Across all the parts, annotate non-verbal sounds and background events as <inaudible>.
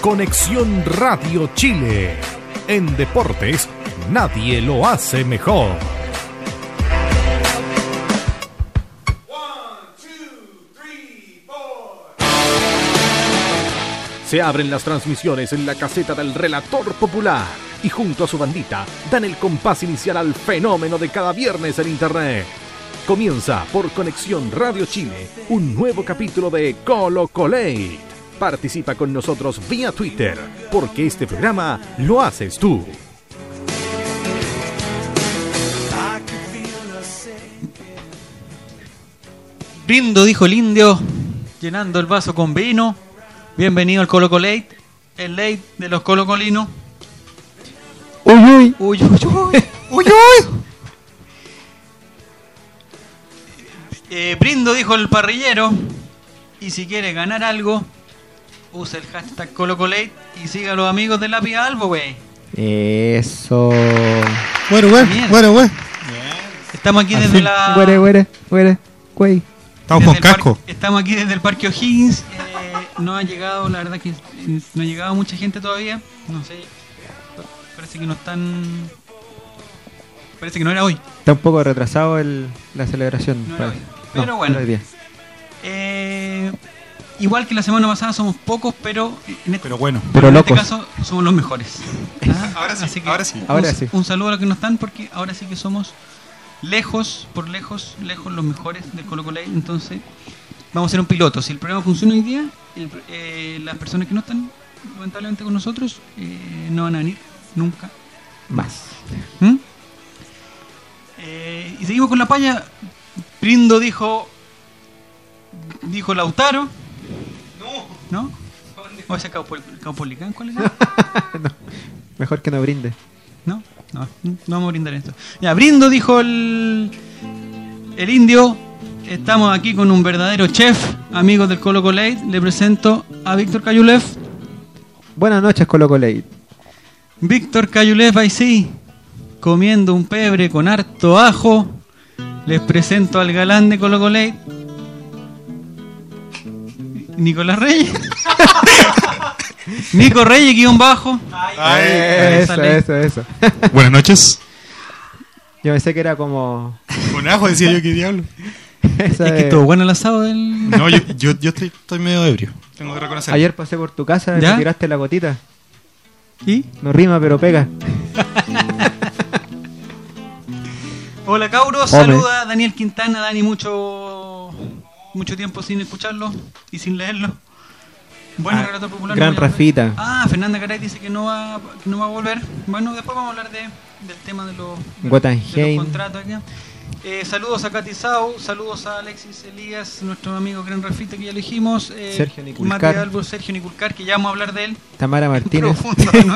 Conexión Radio Chile. En deportes, nadie lo hace mejor. Se abren las transmisiones en la caseta del relator popular y junto a su bandita dan el compás inicial al fenómeno de cada viernes en Internet. Comienza por Conexión Radio Chile un nuevo capítulo de Colo Colate. Participa con nosotros vía Twitter, porque este programa lo haces tú. Brindo, dijo el indio, llenando el vaso con vino. Bienvenido al Colo Colate, el late de los colocolinos. Uy, uy. Uy, uy, uy. uy, uy. Eh, brindo, dijo el parrillero. Y si quiere ganar algo, usa el hashtag ColoColate y siga a los amigos de la Pia Albo, wey. Eso. Bueno, bueno, Mierda. bueno, bueno. Estamos aquí desde la. Güere, güere, güere, güey. Estamos desde con casco. Estamos aquí desde el Parque O'Higgins. eh, no ha llegado, la verdad que no ha llegado mucha gente todavía. No sé. Parece que no están. Parece que no era hoy. Está un poco retrasado el, la celebración. No era parece. hoy. Pero No, bueno. era hoy día. Eh, igual que la semana pasada somos pocos, pero en este, Pero bueno. Pero en locos. este caso somos los mejores. Ah, Ahora sí, así que ahora sí. Un, Ahora sí. un saludo a los que no están porque ahora sí que somos lejos, por lejos, lejos los mejores del Colo Colo. Entonces vamos a hacer un piloto. Si el programa funciona hoy día, el- eh, las personas que no están lamentablemente con nosotros eh, no van a venir nunca Más. ¿Mm? Eh, y seguimos con la paya. Brindo dijo. Dijo Lautaro. No. ¿No? ¿O ese Caupol- Caupolicán? ¿Cuál era? <laughs> Mejor que no brinde. No, no, no vamos a brindar esto. Ya, Brindo dijo el. El indio. Estamos aquí con un verdadero chef, amigos del Colo Colate. Le presento a Víctor Cayulev. Buenas noches, Colo Late. Víctor Cayulev, ahí sí, comiendo un pebre con harto ajo. Les presento al galán de Colo Colate, Nicolás Reyes. <laughs> Nico Reyes, guion bajo. Ay, eso, sale. eso, eso. <laughs> Buenas noches. Yo pensé que era como. Con ajo decía yo que diablo. <laughs> esa Es que estuvo bueno el asado del. No, yo, yo, yo estoy, estoy medio ebrio. Tengo que reconocerlo. Ayer pasé por tu casa y tiraste la gotita. ¿Y? No rima, pero pega. Hola Cauros, Hombre. saluda Daniel Quintana, Dani, mucho mucho tiempo sin escucharlo y sin leerlo. Bueno, Ah, popular. gran no. Rafita. Ah, Fernanda Caray dice que no va que no va a volver. Bueno, después vamos a hablar de, del tema de los, de los Guatanheim. contratos acá. Eh, saludos a Katy Sau, saludos a Alexis Elías, nuestro amigo Gran Rafita que ya elegimos. Eh, Sergio Niculcar. Mati Albo, Sergio Niculcar, que ya vamos a hablar de él. Tamara <laughs> Martínez. Profundo, ¿no?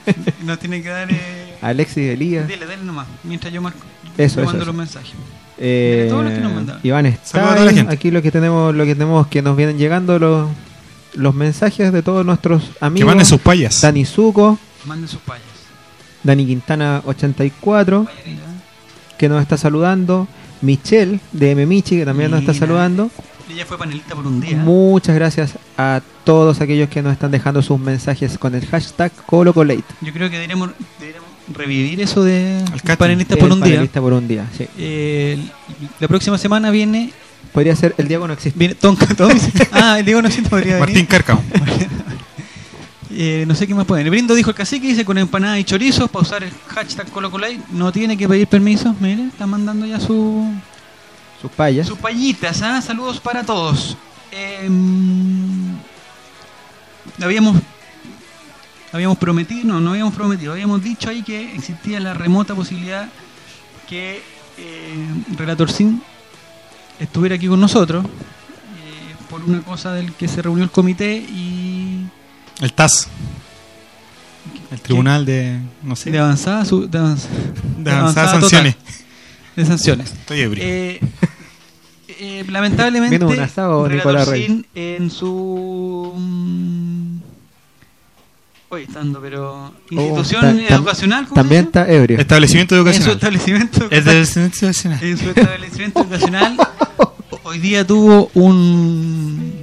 <laughs> Nos tiene que dar. Eh, Alexis Elías. Dile, dile nomás, mientras yo marco. Eso, yo mando eso. los mensajes. Eh, todos los que nos mandaron. Iván está aquí lo que tenemos lo que tenemos que nos vienen llegando los los mensajes de todos nuestros Que amigos manden sus payas. Dani Zuco Manden sus payas. Dani Quintana 84 Payarita. que nos está saludando Michelle de M Michi que también nos está saludando Ella fue panelista por un día. muchas gracias a todos aquellos que nos están dejando sus mensajes con el hashtag ColoColate Yo creo que deberíamos, deberíamos revivir eso de casting. panelista por El un día. por un día sí. Eh, la próxima semana viene. podría ser el Diego no existe viene Tom- <laughs> ah, el Diego no siento podría venir. Martín Cárcamo. <laughs> Eh, no sé qué más pueden. El brindo dijo el cacique, dice con empanada y chorizo, para usar el hashtag colocolay. No tiene que pedir permiso. Mire, está mandando ya su, sus payas sus payitas. ¿ah? Saludos para todos. Eh, habíamos habíamos prometido, no, no habíamos prometido, habíamos dicho ahí que existía la remota posibilidad que eh, Relator Sin estuviera aquí con nosotros eh, por una cosa del que se reunió el comité y El TAS. El tribunal de. No sé. de avanzada, su- de de avanzadas total, sanciones. de sanciones. Estoy ebrio. Eh, eh, lamentablemente, ¿Viene un asado, Relator? Sin en su Oye, estando, pero institución Oh, ta- tam- educacional, ¿cómo también está ebrio Establecimiento en su educacional. establecimiento educacional. en su establecimiento educacional hoy día tuvo un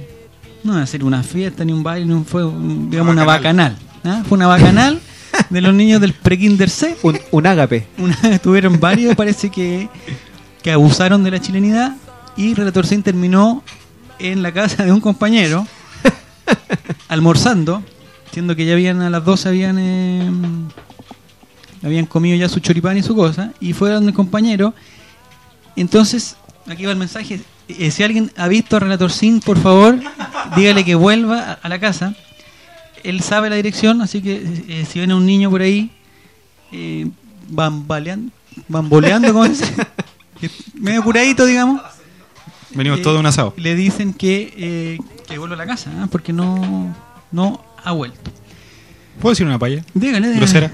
no va a ser una fiesta ni un baile, fue un- digamos una bacanal. ¿ah? Fue una bacanal de los niños del pre-kinder C. Un, un ágape. Una, tuvieron varios, parece que, que abusaron de la chilenidad y Relator Sin terminó en la casa de un compañero <laughs> almorzando, siendo que ya habían a las 12 habían eh, habían comido ya su choripán y su cosa y fue donde el compañero. Entonces, aquí va el mensaje, eh, si alguien ha visto a Relator Sin, por favor, dígale que vuelva a, a la casa. Él sabe la dirección, así que eh, si ven a un niño por ahí bambaleando, bamboleando, ¿cómo? Que <laughs> medio curadito, digamos. Venimos todos de un asado. Le dicen que, que vuelva a la casa, ¿ah? porque no, no ha vuelto. ¿Puedo decir una paya? Dígale, dígale. ¿Grosera?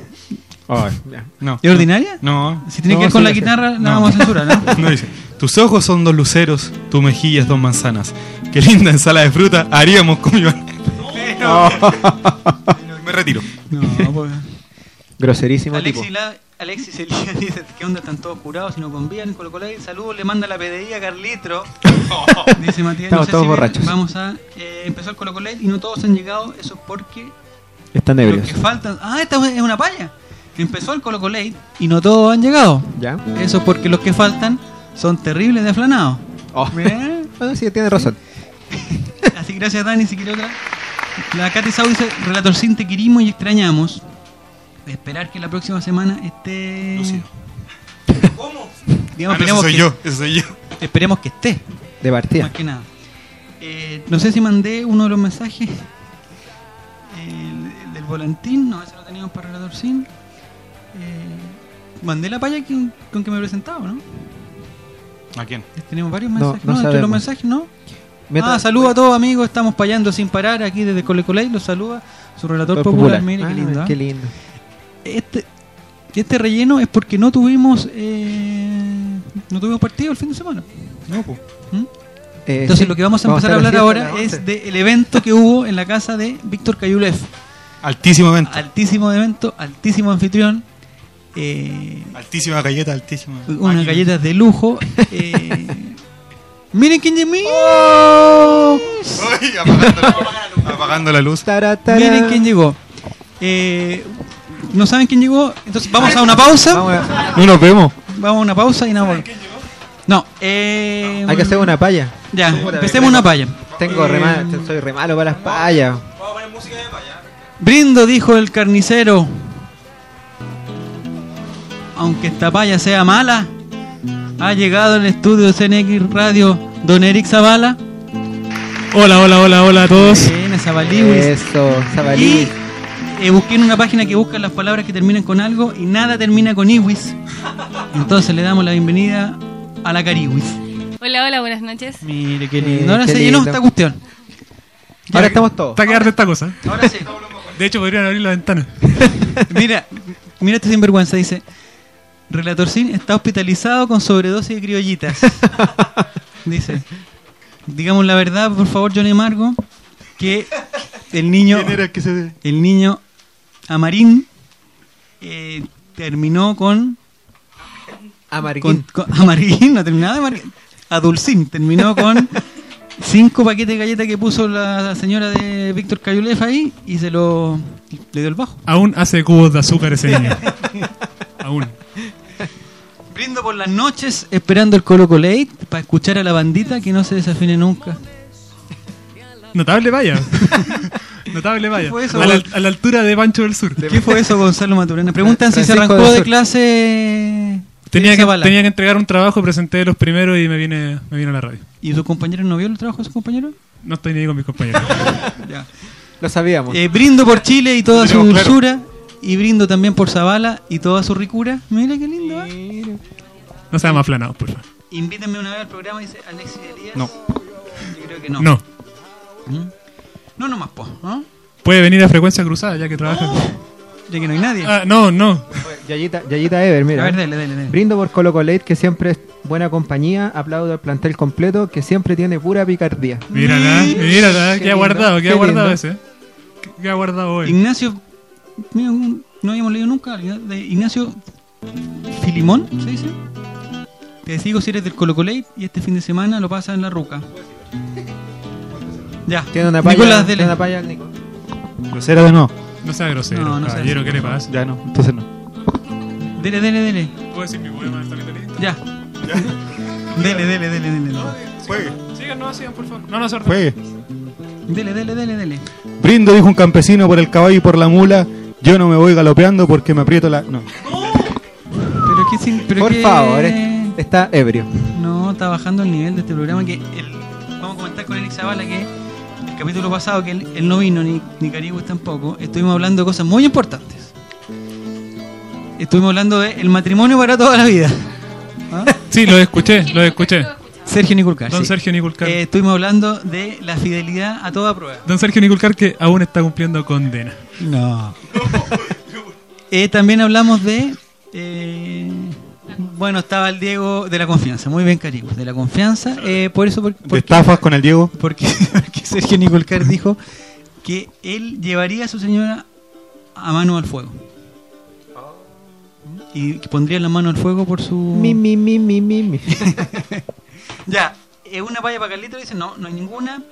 Ay. No. ¿Es ordinaria? No. Si tiene No, que ver con la guitarra, la No. vamos a censurar, ¿no? <laughs> No dice. Tus ojos son dos luceros, tu mejilla es dos manzanas. Qué linda ensalada de fruta haríamos con mi <laughs> Me retiro. No, pues. Groserísimo Alexis, tipo. la, Alexis Elías <laughs> dice: ¿Qué onda? Están todos curados y no convían. Colo Colo, saludos, le manda la PDI a Carlitro. <laughs> Dice Matías: Estamos no sé todos si borrachos. Vamos a. eh, empezó el Colo Colo y no todos han llegado. Eso es porque Están los ebrios. que faltan. Ah, esta es una palla. Empezó el Colo Colo y no todos han llegado. ¿Ya? Eso es porque los que faltan son terribles de aflanados. Oh. <laughs> Bueno, sí, tiene razón. Así que gracias Dani, si quiere otra. La Katy Sau dice, Relator Sin, te querimos y extrañamos. Esperar que la próxima semana esté... Lúcido. ¿Cómo? Ah, no, ese esperemos, soy que, yo, ese soy yo. esperemos que esté, De partida. más que nada. Eh, no sé si mandé uno de los mensajes el- el del volantín, no, ese lo teníamos para Relator Sin. Eh, mandé la palla que- con que me presentaba, ¿no? ¿A quién? Tenemos varios mensajes, no ¿no? Entre los mensajes, ¿no? Meta- Ah, saludos a todos amigos, estamos payando sin parar aquí desde Cole Coley, los saluda su relator popular, mire Ah, qué lindo. ¿ah? Qué lindo. Este, este relleno es porque no tuvimos eh, no tuvimos partido el fin de semana. No, pues. ¿Mm? Eh, Entonces sí, lo que vamos a empezar a hablar ahora es 11. del evento que hubo en la casa de Víctor Cayulev. Altísimo evento. Altísimo evento, altísimo anfitrión, eh, Altísima galleta, altísima. unas galletas de lujo. eh, <laughs> miren quién llegó. Ay, apagando, la, apagando la luz. Tara, tara. Miren quién llegó. Eh, ¿No saben quién llegó? Entonces vamos a una pausa. Vamos a- No nos vemos. Vamos a una pausa y nada más. No, eh, hay que hacer una palla. Ya, empecemos una palla. Tengo re Eh, mal- soy re malo para las payas. Brindo, dijo el carnicero. Aunque esta palla sea mala, ha llegado el estudio de CNX Radio don Eric Zavala. Hola, hola, hola, hola a todos. Bien. Eso, Y Zabalí. Eh, busqué en una página que busca las palabras que terminan con algo y nada termina con iwis. Entonces le damos la bienvenida a la cariwis. Hola, hola, buenas noches. Mire qué Eh, lindo. Ahora qué se llenó lindo. esta cuestión. Ahora estamos todos. Está que arde esta cosa. Ahora sí. De hecho, podrían abrir la ventana. <laughs> Mira, mira este sinvergüenza, dice. Relatorcín está hospitalizado con sobredosis de criollitas. <laughs> dice. Digamos la verdad, por favor, Johnny Margo, que el niño, ¿Quién era el que se.? el niño Amarín eh, terminó con, Amarguín. con, con- <laughs> Amarín, no terminaba de Amarín, Adulcín, terminó con cinco paquetes de galletas que puso la señora de Víctor Cayulef ahí y se lo le dio el bajo. Aún hace cubos de azúcar ese niño. <laughs> Aún. Brindo por las noches esperando el Colo Colate para escuchar a la bandita que no se desafine nunca. Notable vaya. <laughs> Notable vaya. ¿Qué fue eso? a, la, a la altura de Pancho del Sur. ¿Qué fue eso, Gonzalo Maturana? Preguntan si se arrancó de clase. Tenía que, tenía que entregar un trabajo, presenté los primeros y me vine, me vine a la radio. ¿Y su compañero no vio el trabajo de su compañero? No estoy ni con mis compañeros. <laughs> Ya. Lo sabíamos. Eh, brindo por Chile y toda <laughs> su claro. dulzura. Y brindo también por Zavala y toda su ricura. Mira qué lindo. ¿eh? No sean más aplanados, por favor. Invítenme una vez al programa, dice Alexis Elías. No. Yo creo que no. No. ¿Mm? No, nomás, po. ¿no? Puede venir a frecuencia cruzada ya que trabaja. Ya que no hay nadie. Ah, no, no. Yayita, Yayita Ever, mira. a ver, dale, dale, dale. Brindo por Colo Colate, que siempre es buena compañía. Aplaudo al plantel completo, que siempre tiene pura picardía. Mírala, mírala. Qué Qué ha guardado, qué qué ha guardado lindo. ese. Qué ha guardado hoy. Ignacio, no habíamos leído nunca, de Ignacio Filimón, ¿se dice? Te sigo si eres del Colo Colate y este fin de semana lo pasa en la ruca. Ya. Tiene una palla. Nicolás, tiene dele. una palla Nico. Grosera de no. No sea grosero, No, no sea caballero, ¿qué le grosero. pasa? Ya no, entonces no. Dele, dele, dele. ¿Puedo decir mi poema de Stalin Dalí? Ya. Dele, dele, dele, dele. Juegue. Sigan, no, sigan, por favor. No, no, sordo. Juegue. Dele, dele, dele, dele. Brindo, dijo un campesino por el caballo y por la mula. Yo no me voy galopeando porque me aprieto la. No. Pero que sin, pero Por que- favor, eh, está ebrio. No, está bajando el nivel de este programa que el, vamos a comentar con Eric Zavala que el capítulo pasado que él, él no vino ni, ni Carigües tampoco, estuvimos hablando de cosas muy importantes. Estuvimos hablando de el matrimonio para toda la vida. ¿Ah? <laughs> Sí, lo escuché, lo escuché. Sergio Niculcar. Don sí. Sergio Niculcar. Eh, estuvimos hablando de la fidelidad a toda prueba. Don Sergio Niculcar que aún está cumpliendo condena. No. <laughs> Eh, también hablamos de. eh, bueno, estaba el Diego de la confianza. Muy bien, Carigües. De la confianza. eh, por eso. por- De estafas con el Diego. Porque, <laughs> porque Sergio Nicolcar dijo que él llevaría a su señora a mano al fuego. Y que pondría la mano al fuego por su... Mi, mi, mi, mi, mi, mi. <laughs> Ya, eh, una palla para Carlito dice, no, no hay ninguna.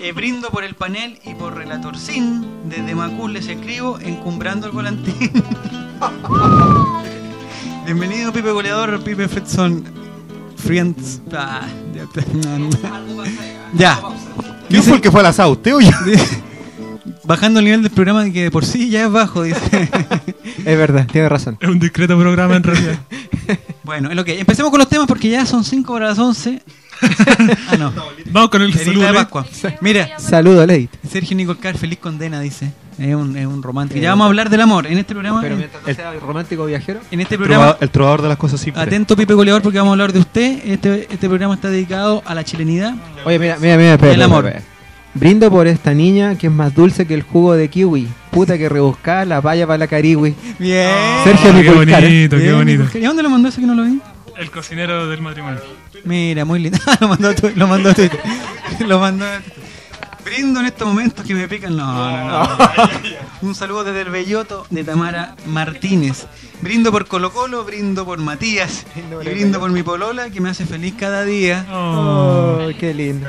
Eh, brindo por el panel y por Relator Sin. Desde Macul les escribo, encumbrando el volantín. <laughs> Bienvenido, Pipe Goleador, Pipe Fredson. Friends. Ah, ya. <laughs> ya. ¿Quién fue el que fue al asado? ¿Usted o yo? <laughs> Bajando el nivel del programa que de por sí ya es bajo, dice. <laughs> Es verdad, tiene razón. Es un discreto programa en realidad. bueno, es lo que. Empecemos con los temas porque ya son 5 para las 11. <laughs> ah, no. Vamos con el saludo. de de- Pascua. Mira, Saludo, Leit. Sergio Nicolcar, feliz condena, dice. Es un, es un romántico. Ya vamos a hablar del amor en este programa. Pero en, mientras no sea romántico viajero. en este El programa. trovador, el trovador de las cosas simples. Atento, Pipe Goleador, porque vamos a hablar de usted. Este, este programa está dedicado a la chilenidad. Oye, mira, mira, mira, espera, El espera, amor. espera. Brindo por esta niña que es más dulce que el jugo de kiwi. Puta que rebuscada la valla para la cariwi. Bien. Sergio Ah, qué bonito, qué bonito. ¿Y a dónde lo mandó ese que no lo vi? El cocinero del matrimonio. Mira, muy lindo. <laughs> lo mandó a tu- lo mandó a Twitter. lo mandó a Twitter. Brindo en estos momentos que me pican. No, no, no. <laughs> Un saludo desde el Belloto de Tamara Martínez. Brindo por Colo Colo, brindo por Matías y brindo por mi polola que me hace feliz cada día. Oh. Oh, qué lindo.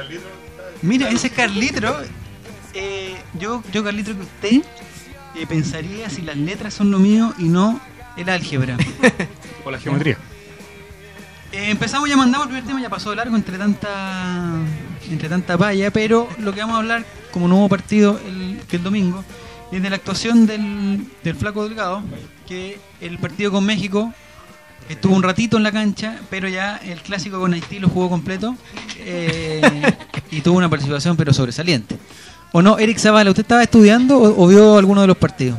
Mira, ese Carlitro, eh, yo, yo Carlitro que usted eh, pensaría si las letras son lo mío y no el álgebra. <laughs> O la geometría. Eh, empezamos ya mandamos el primer tema, ya pasó de largo entre tanta entre tanta palla, pero lo que vamos a hablar como nuevo partido el, que el domingo es de la actuación del, del Flaco Delgado, que el partido con México estuvo un ratito en la cancha, pero ya el clásico con Haití lo jugó completo eh, y tuvo una participación pero sobresaliente. ¿O no, Eric Zavala, usted estaba estudiando o, o vio alguno de los partidos?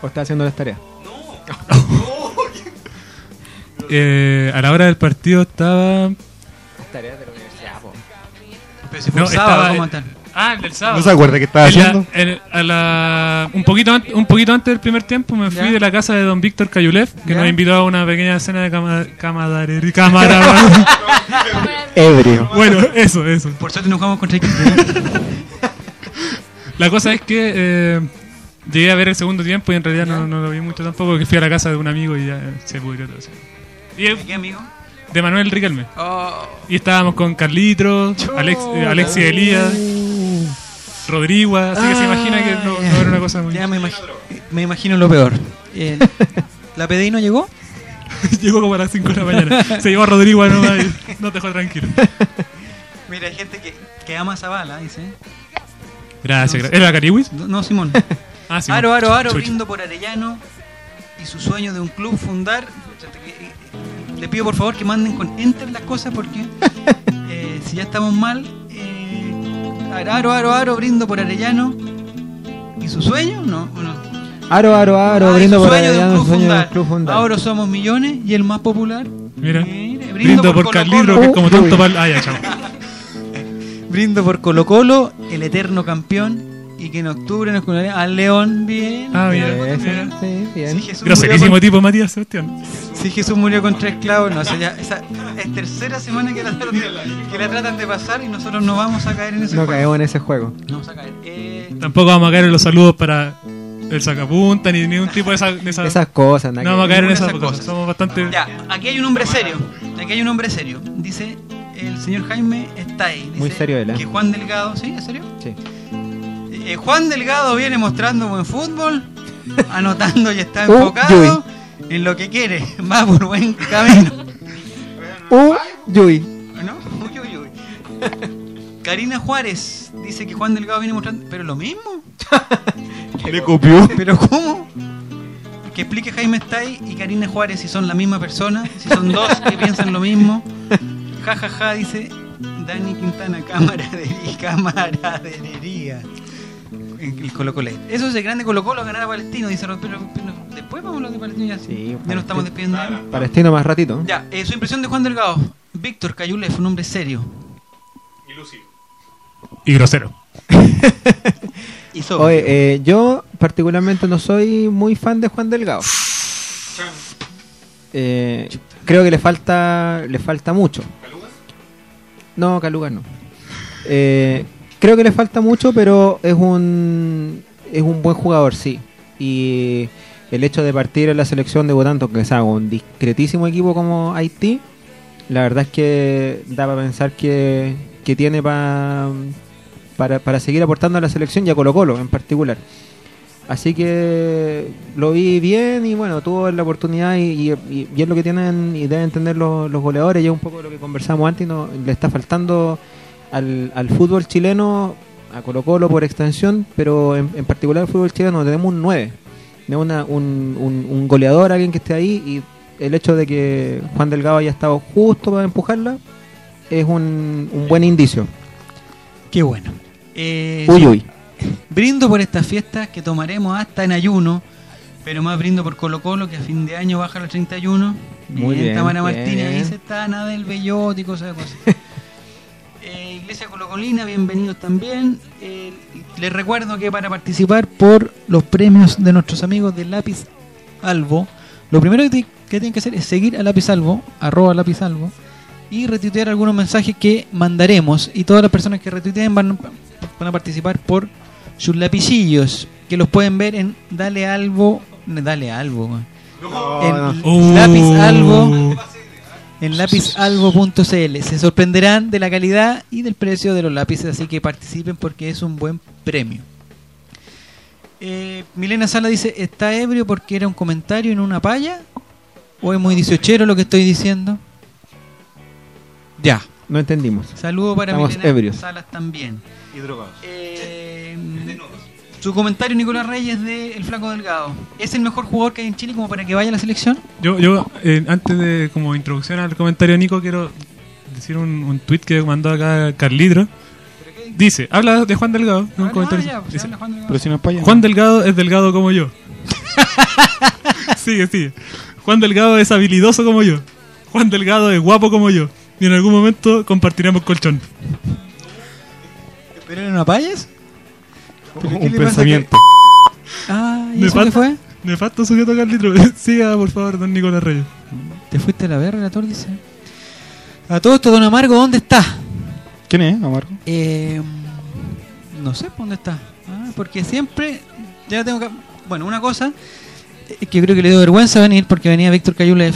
O está haciendo las tareas. Eh, a la hora del partido estaba. Tareas de la universidad, po. Pero si fue No, el sábado, estaba- ¿cómo tal? Ah, el del sábado. ¿No se acuerda qué estaba En la- haciendo? en- a la- un, poquito an- un poquito antes del primer tiempo me fui Ya. de la casa de don Víctor Cayulev, que Ya. nos invitó a una pequeña cena de cama, camaradería- cámara. <laughs> Ebrio. bueno, eso, eso. Por suerte no jugamos contra equipo. La cosa es que eh, llegué a ver el segundo tiempo y en realidad no, no lo vi mucho tampoco, porque fui a la casa de un amigo y ya se pudrió todo eso. Y ¿De qué amigo? de Manuel Riquelme. Oh, Y estábamos con Carlitos, Alex, eh, Alexis Elías, Rodrigo, así que se imagina que no, no era una cosa muy... Ya me imagino, me imagino lo peor. Eh, <laughs> ¿La PDI no llegó? <laughs> Llegó como a las 5 de la mañana. Se llevó a Rodrigo y nos dejó tranquilo. <laughs> Mira, hay gente que, que ama a Zavala, dice. Gracias, gracias. ¿Era Cariwis? No, no, Simón. Ah, sí. aro, aro, aro, brindo por Arellano y su sueño de un club fundar. Le pido por favor que manden con enter las cosas porque <laughs> eh, si ya estamos mal. Eh, aro, aro, aro, brindo por Arellano y su sueño, no, ¿O no. Aro, aro, aro, Ah, brindo su por sueño de sueño de un fundar. club fundar. Ahora somos millones y el más popular. Mira. Mire, Brindo por. Carlitro, que es como Uy. tonto para... Ah, ya, chao. <laughs> Brindo por Colo Colo, el eterno campeón, y que en octubre nos conocerá al León. Bien. Ah, bien. sí, bien. Si Jesús, murió Groserísimo con, tipo Matías Sebastián. si Jesús murió con tres clavos, no sé, ya, esa es tercera semana que la, tratan, que la tratan de pasar y nosotros no vamos a caer en ese No juego. caemos en ese juego. No vamos a caer. Eh, Tampoco vamos a caer en los saludos para el sacapunta ni ningún tipo de esa... de esa- Esas cosas, no vamos a caer en esas esas cosas. cosas. Somos bastante... ya, aquí hay un hombre serio. Aquí hay un hombre serio. Dice el señor Jaime está ahí. Dice Muy serio él, ¿eh? Que Juan Delgado, ¿sí? ¿En serio? Sí. Eh, Juan Delgado viene mostrando buen fútbol, <laughs> anotando y está Uh, enfocado en lo que quiere. <laughs> Va por buen camino. Uh. Uy, uy, uy. <laughs> Karina Juárez dice que Juan Delgado viene mostrando. ¿Pero lo mismo? Le copió. ¿Pero cómo? Que explique Jaime Stay y Karina Juárez si son la misma persona, si son dos que piensan lo mismo. Ja, ja, ja, dice Dani Quintana, camaradería, camaradería. En El Colo Colo. Eso es el grande Colo Colo ganar a Palestino, dice Rod, pero, pero después vamos a hablar de Palestino ya. Sí, ya nos estamos despidiendo. Palestino más ratito. Ya, eh, su impresión de Juan Delgado. Víctor Cayule fue un hombre serio. Y grosero. <laughs> Y sobrio. Oye, eh, yo particularmente no soy muy fan de Juan Delgado. Eh, creo que le falta le falta mucho. No, Calugas no. Eh, creo que le falta mucho, pero es un es un buen jugador, sí. Y el hecho de partir en la selección debutando, que sea un discretísimo equipo como Haití, la verdad es que da para pensar que, que tiene pa- para, para seguir aportando a la selección y a Colo Colo en particular. Así que lo vi bien y bueno, tuvo la oportunidad y- y- y es lo que tienen y deben entender los, los goleadores y es un poco lo que conversamos antes, y no, le está faltando al, al fútbol chileno, a Colo Colo por extensión, pero en, en particular al fútbol chileno tenemos un 9, tenemos una- un, un- un goleador, alguien que esté ahí y el hecho de que Juan Delgado haya estado justo para empujarla es un, un buen indicio. Qué bueno. Eh, Uy, uy. Brindo por estas fiestas que tomaremos hasta en ayuno, pero más brindo por Colo Colo que a fin de año baja los 31. Muy bien, Tamara bien. Martínez ahí se está nada del bellote y cosas de cosas. <laughs> Eh, Iglesia Colocolina, bienvenidos también. Eh, les recuerdo que para participar por los premios de nuestros amigos de Lápiz Albo, lo primero que, ti- que tienen que hacer es seguir a Lápiz Albo, arroba Lápiz Albo, y retuitear algunos mensajes que mandaremos. Y todas las personas que retuiteen van, van a participar por sus lapicillos, que los pueden ver en Dale Albo. Dale Albo, en Uh. Lápiz Albo en lapizalbo.cl. Se sorprenderán de la calidad y del precio de los lápices, así que participen porque es un buen premio. Eh, Milena Sala dice, ¿está ebrio porque era un comentario en una palla? ¿O es muy dieciochero lo que estoy diciendo? Ya. No entendimos. Saludo para Estamos Milena ebrios. Salas también. Y drogados. Eh, su comentario, Nicolás Reyes, de El Flaco Delgado. ¿Es el mejor jugador que hay en Chile como para que vaya a la selección? Yo, yo eh, antes de como introducción al comentario de Nico, quiero decir un, un tweet que mandó acá Carlitro. Dice, habla de Juan Delgado. un Ah, comentario. ya, pues, Dice, Juan Delgado. Pero si no es. Juan Delgado es delgado como yo. <laughs> sigue, sigue. Juan Delgado es habilidoso como yo. Juan Delgado es guapo como yo. Y en algún momento compartiremos colchón. ¿Pero era una payas? ¿Pero qué un pensamiento. Ah, ¿y eso qué fue? Nefasto sujeto Carlitro. <laughs> Siga, por favor, don Nicolás Reyes. ¿Te fuiste a la verga, relator? Dice. A todo esto, don Amargo, ¿dónde está? ¿Quién es, Amargo? Eh, no sé dónde está. Ah, porque siempre. Ya tengo que. Bueno, una cosa. Es que yo creo que le dio vergüenza venir porque venía Víctor Cayulev.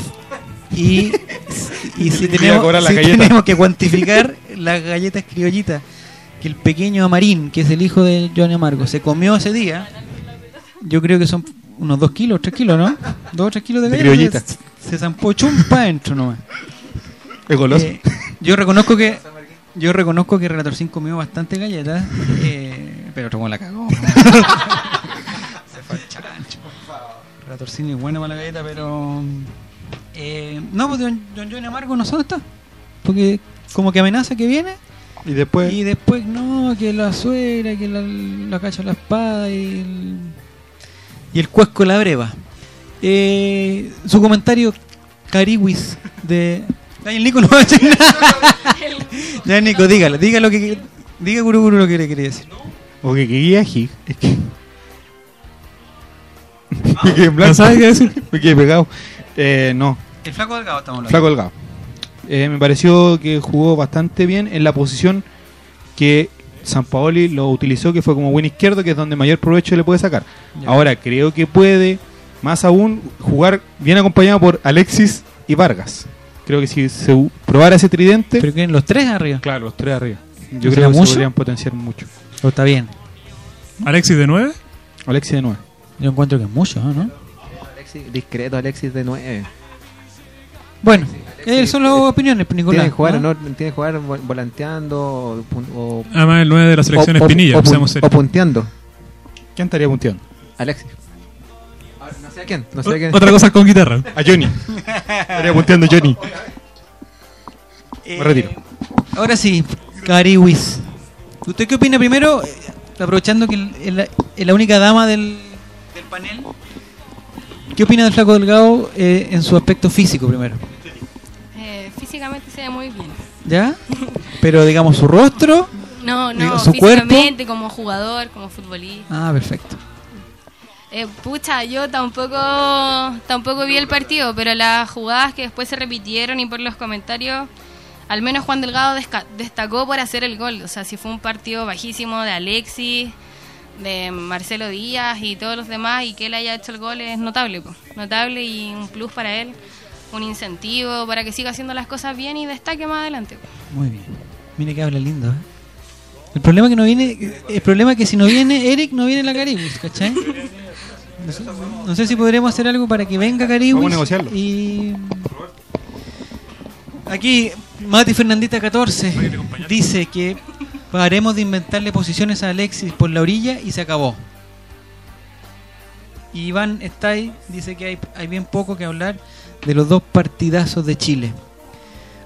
Y, <laughs> y si, tenemos, si tenemos que cuantificar las galletas criollitas que el pequeño Amarín, que es el hijo de Johnny Amargo, se comió ese día, yo creo que son unos 2 kilos, 3 kilos, ¿no? 2 o 3 kilos de De galletas. criollitas. Se, se zampó chumpa adentro nomás. Es goloso. Eh, yo reconozco que yo reconozco que Relator 5 comió bastante galletas, eh, pero tomó la cagó. <laughs> Se fue al chancho. Relator 5 es bueno para la galleta, pero eh, no, pues don, don Johnny Amargo no dónde está. Porque como que amenaza que viene y después. y después no, que la suegra, que la, la cacha la espada y el, y el cuesco la breva. Eh, su comentario cariwis de... Ay, el Nico no va a decir nada. <laughs> ya Nico, dígalo, diga lo que diga Guru Guru lo que le quería decir. O que que guiaji. Es que. <laughs> Me quedé en blanco. ¿No sabe qué decir? Me quedé pegado. Eh, no, El flaco delgado estamos hablando. Flaco Delgado. Eh, me pareció que jugó bastante bien en la posición que San Paoli lo utilizó, que fue como buen izquierdo, que es donde mayor provecho le puede sacar. Ya. Ahora, creo que puede, más aún, jugar bien acompañado por Alexis y Vargas. Creo que si se probara ese tridente, Pero que los tres arriba. claro, los tres arriba. ¿No Yo creo que mucho? se podrían potenciar mucho. O está bien. Alexis de 9. Alexis de 9. Yo encuentro que es mucho, ¿no? Alexis, discreto, Alexis de 9. Bueno, eh, son las opiniones, Nicolás. Tiene que jugar, ¿no? ¿no? Tiene que jugar vo- volanteando o, pun- o, Además, el 9 de la selección o- es o- Pinilla, o pun- punteando. ¿Quién estaría punteando? Alexis. No sé a quién, no sé a quién. Otra cosa con guitarra. A Johnny. estaría punteando Johnny. Me retiro. Ahora sí, Cariwis. ¿Usted qué opina primero? eh, Aprovechando que es la única dama del, del panel. ¿Qué opina del Flaco Delgado eh, en su aspecto físico primero? Físicamente se ve muy bien. ¿Ya? Pero digamos su rostro. No, no, ¿su físicamente, como jugador, como futbolista. Ah, perfecto. Eh, pucha, yo tampoco, tampoco vi el partido, pero las jugadas que después se repitieron y por los comentarios, al menos Juan Delgado destacó por hacer el gol. O sea, si fue un partido bajísimo de Alexis, de Marcelo Díaz y todos los demás, y que él haya hecho el gol es notable, po. notable y un plus para él, un incentivo para que siga haciendo las cosas bien y destaque más adelante. Muy bien. Mire que habla lindo, ¿eh? El problema que no viene, el problema es que si no viene Eric, no viene la Cariwis, ¿cachai? No sé, no sé si podremos hacer algo para que venga Cariwis. Vamos a negociarlo. Y aquí Mati Fernandita 14 dice que paremos de inventarle posiciones a Alexis por la orilla y se acabó. Y Iván Stay dice que hay, hay bien poco que hablar de los dos partidazos de Chile.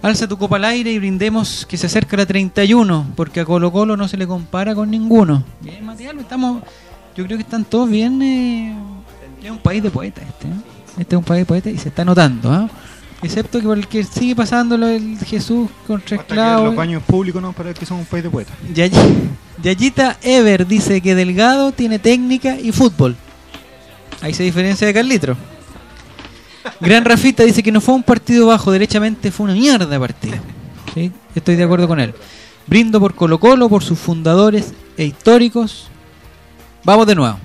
Alza tu copa al aire y brindemos que se acerca la 31, porque a Colo Colo no se le compara con ninguno. Bien, Matías, estamos, yo creo que están todos bien. eh, es un país de poetas este. ¿eh? Este es un país de poetas y se está notando, ¿ah? Excepto que por el que sigue pasándolo el Jesús contra Hasta que en esclavos. los baños públicos no, para que somos un país de poetas. Yay- Yayita Ever dice que Delgado tiene técnica y fútbol. Ahí se diferencia de Carlitro. Gran Rafita dice que no fue un partido bajo, derechamente fue una mierda partido. Estoy de acuerdo con él. Brindo por Colo Colo, por sus fundadores e históricos. Vamos de nuevo.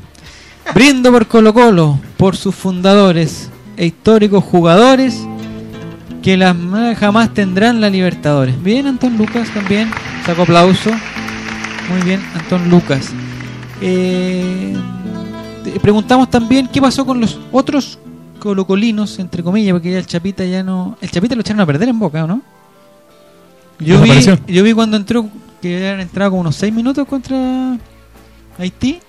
Brindo por Colo Colo, por sus fundadores e históricos jugadores que las jamás tendrán la Libertadores. Bien, Antón Lucas también. Saco aplauso. Muy bien, Antón Lucas. Eh, preguntamos también qué pasó con los otros colocolinos, entre comillas, porque ya el Chapita ya no. El Chapita lo echaron a perder en boca, ¿o ¿no? Yo vi, yo vi cuando entró, que habían entrado como unos 6 minutos contra Haití.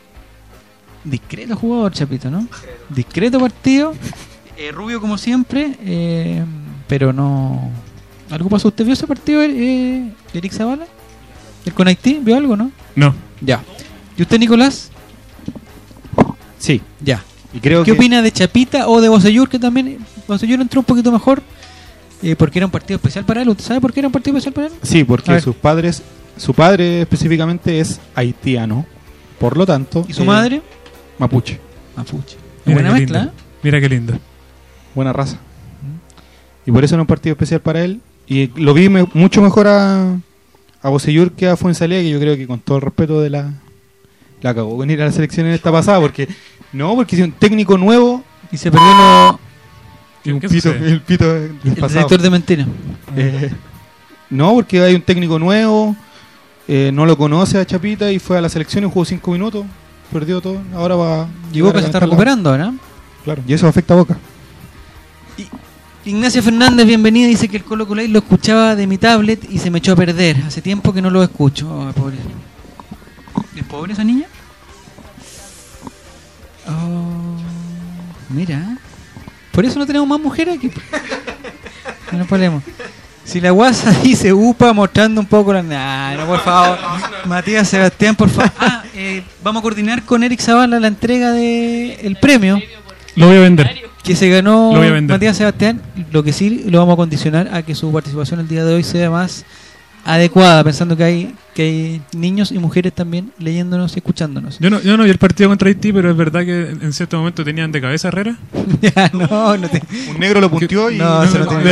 Discreto jugador, Chapito, ¿no? Discreto partido. <laughs> Eh, rubio como siempre, eh, pero no. ¿Algo pasó? ¿Usted vio ese partido, eh, Eric Zavala? ¿El con Haití? ¿Vio algo, no? No. Ya. ¿Y usted, Nicolás? Sí. Ya. Y creo ¿Qué que opina de Chapita o de Bosellur, que también Bosellur entró un poquito mejor? eh, porque era un partido especial para él. ¿Usted sabe por qué era un partido especial para él? Sí, porque sus padres, su padre específicamente es haitiano. Por lo tanto, ¿Y su eh, madre? mapuche. Mapuche. Mira Buena qué mezcla, lindo. ¿eh? Mira qué lindo. buena raza. Y por eso era un partido especial para él. Y lo vi me- mucho mejor a, a Bosellur que a Fuensalía, que yo creo que con todo el respeto de la... La acabó con ir a la selección en esta pasada, porque... No, porque es un técnico nuevo Y se perdió el pito del el pasado. detector de mentiras. Eh, no, porque hay un técnico nuevo, eh, no lo conoce a Chapita y fue a la selección y jugó cinco minutos, perdió todo, ahora va Y Boca se está recuperando ahora. Claro, y eso afecta a Boca. Ignacia Fernández, bienvenida, dice que el Colo Colo lo escuchaba de mi tablet y se me echó a perder. Hace tiempo que no lo escucho. Ay, pobre. ¿Es pobre esa niña? Oh, mira. Por eso no tenemos más mujeres aquí. Que <laughs> no ponemos. Si la guasa <laughs> dice upa mostrando un poco la... Nah, no, por favor. Matías Sebastián, por favor. <laughs> Ah, eh, vamos a coordinar con Eric Zavala la entrega del premio Lo voy a vender. que se ganó Lo voy a vender. Matías Sebastián, lo que sí lo vamos a condicionar a que su participación el día de hoy sea más adecuada, pensando que hay que hay niños y mujeres también leyéndonos y escuchándonos. Yo no, yo no vi el partido contra Haití, pero es verdad que en cierto momento tenían de cabeza Herrera. <laughs> ya, no, no te- Un negro lo puntió y No, eso no tiene.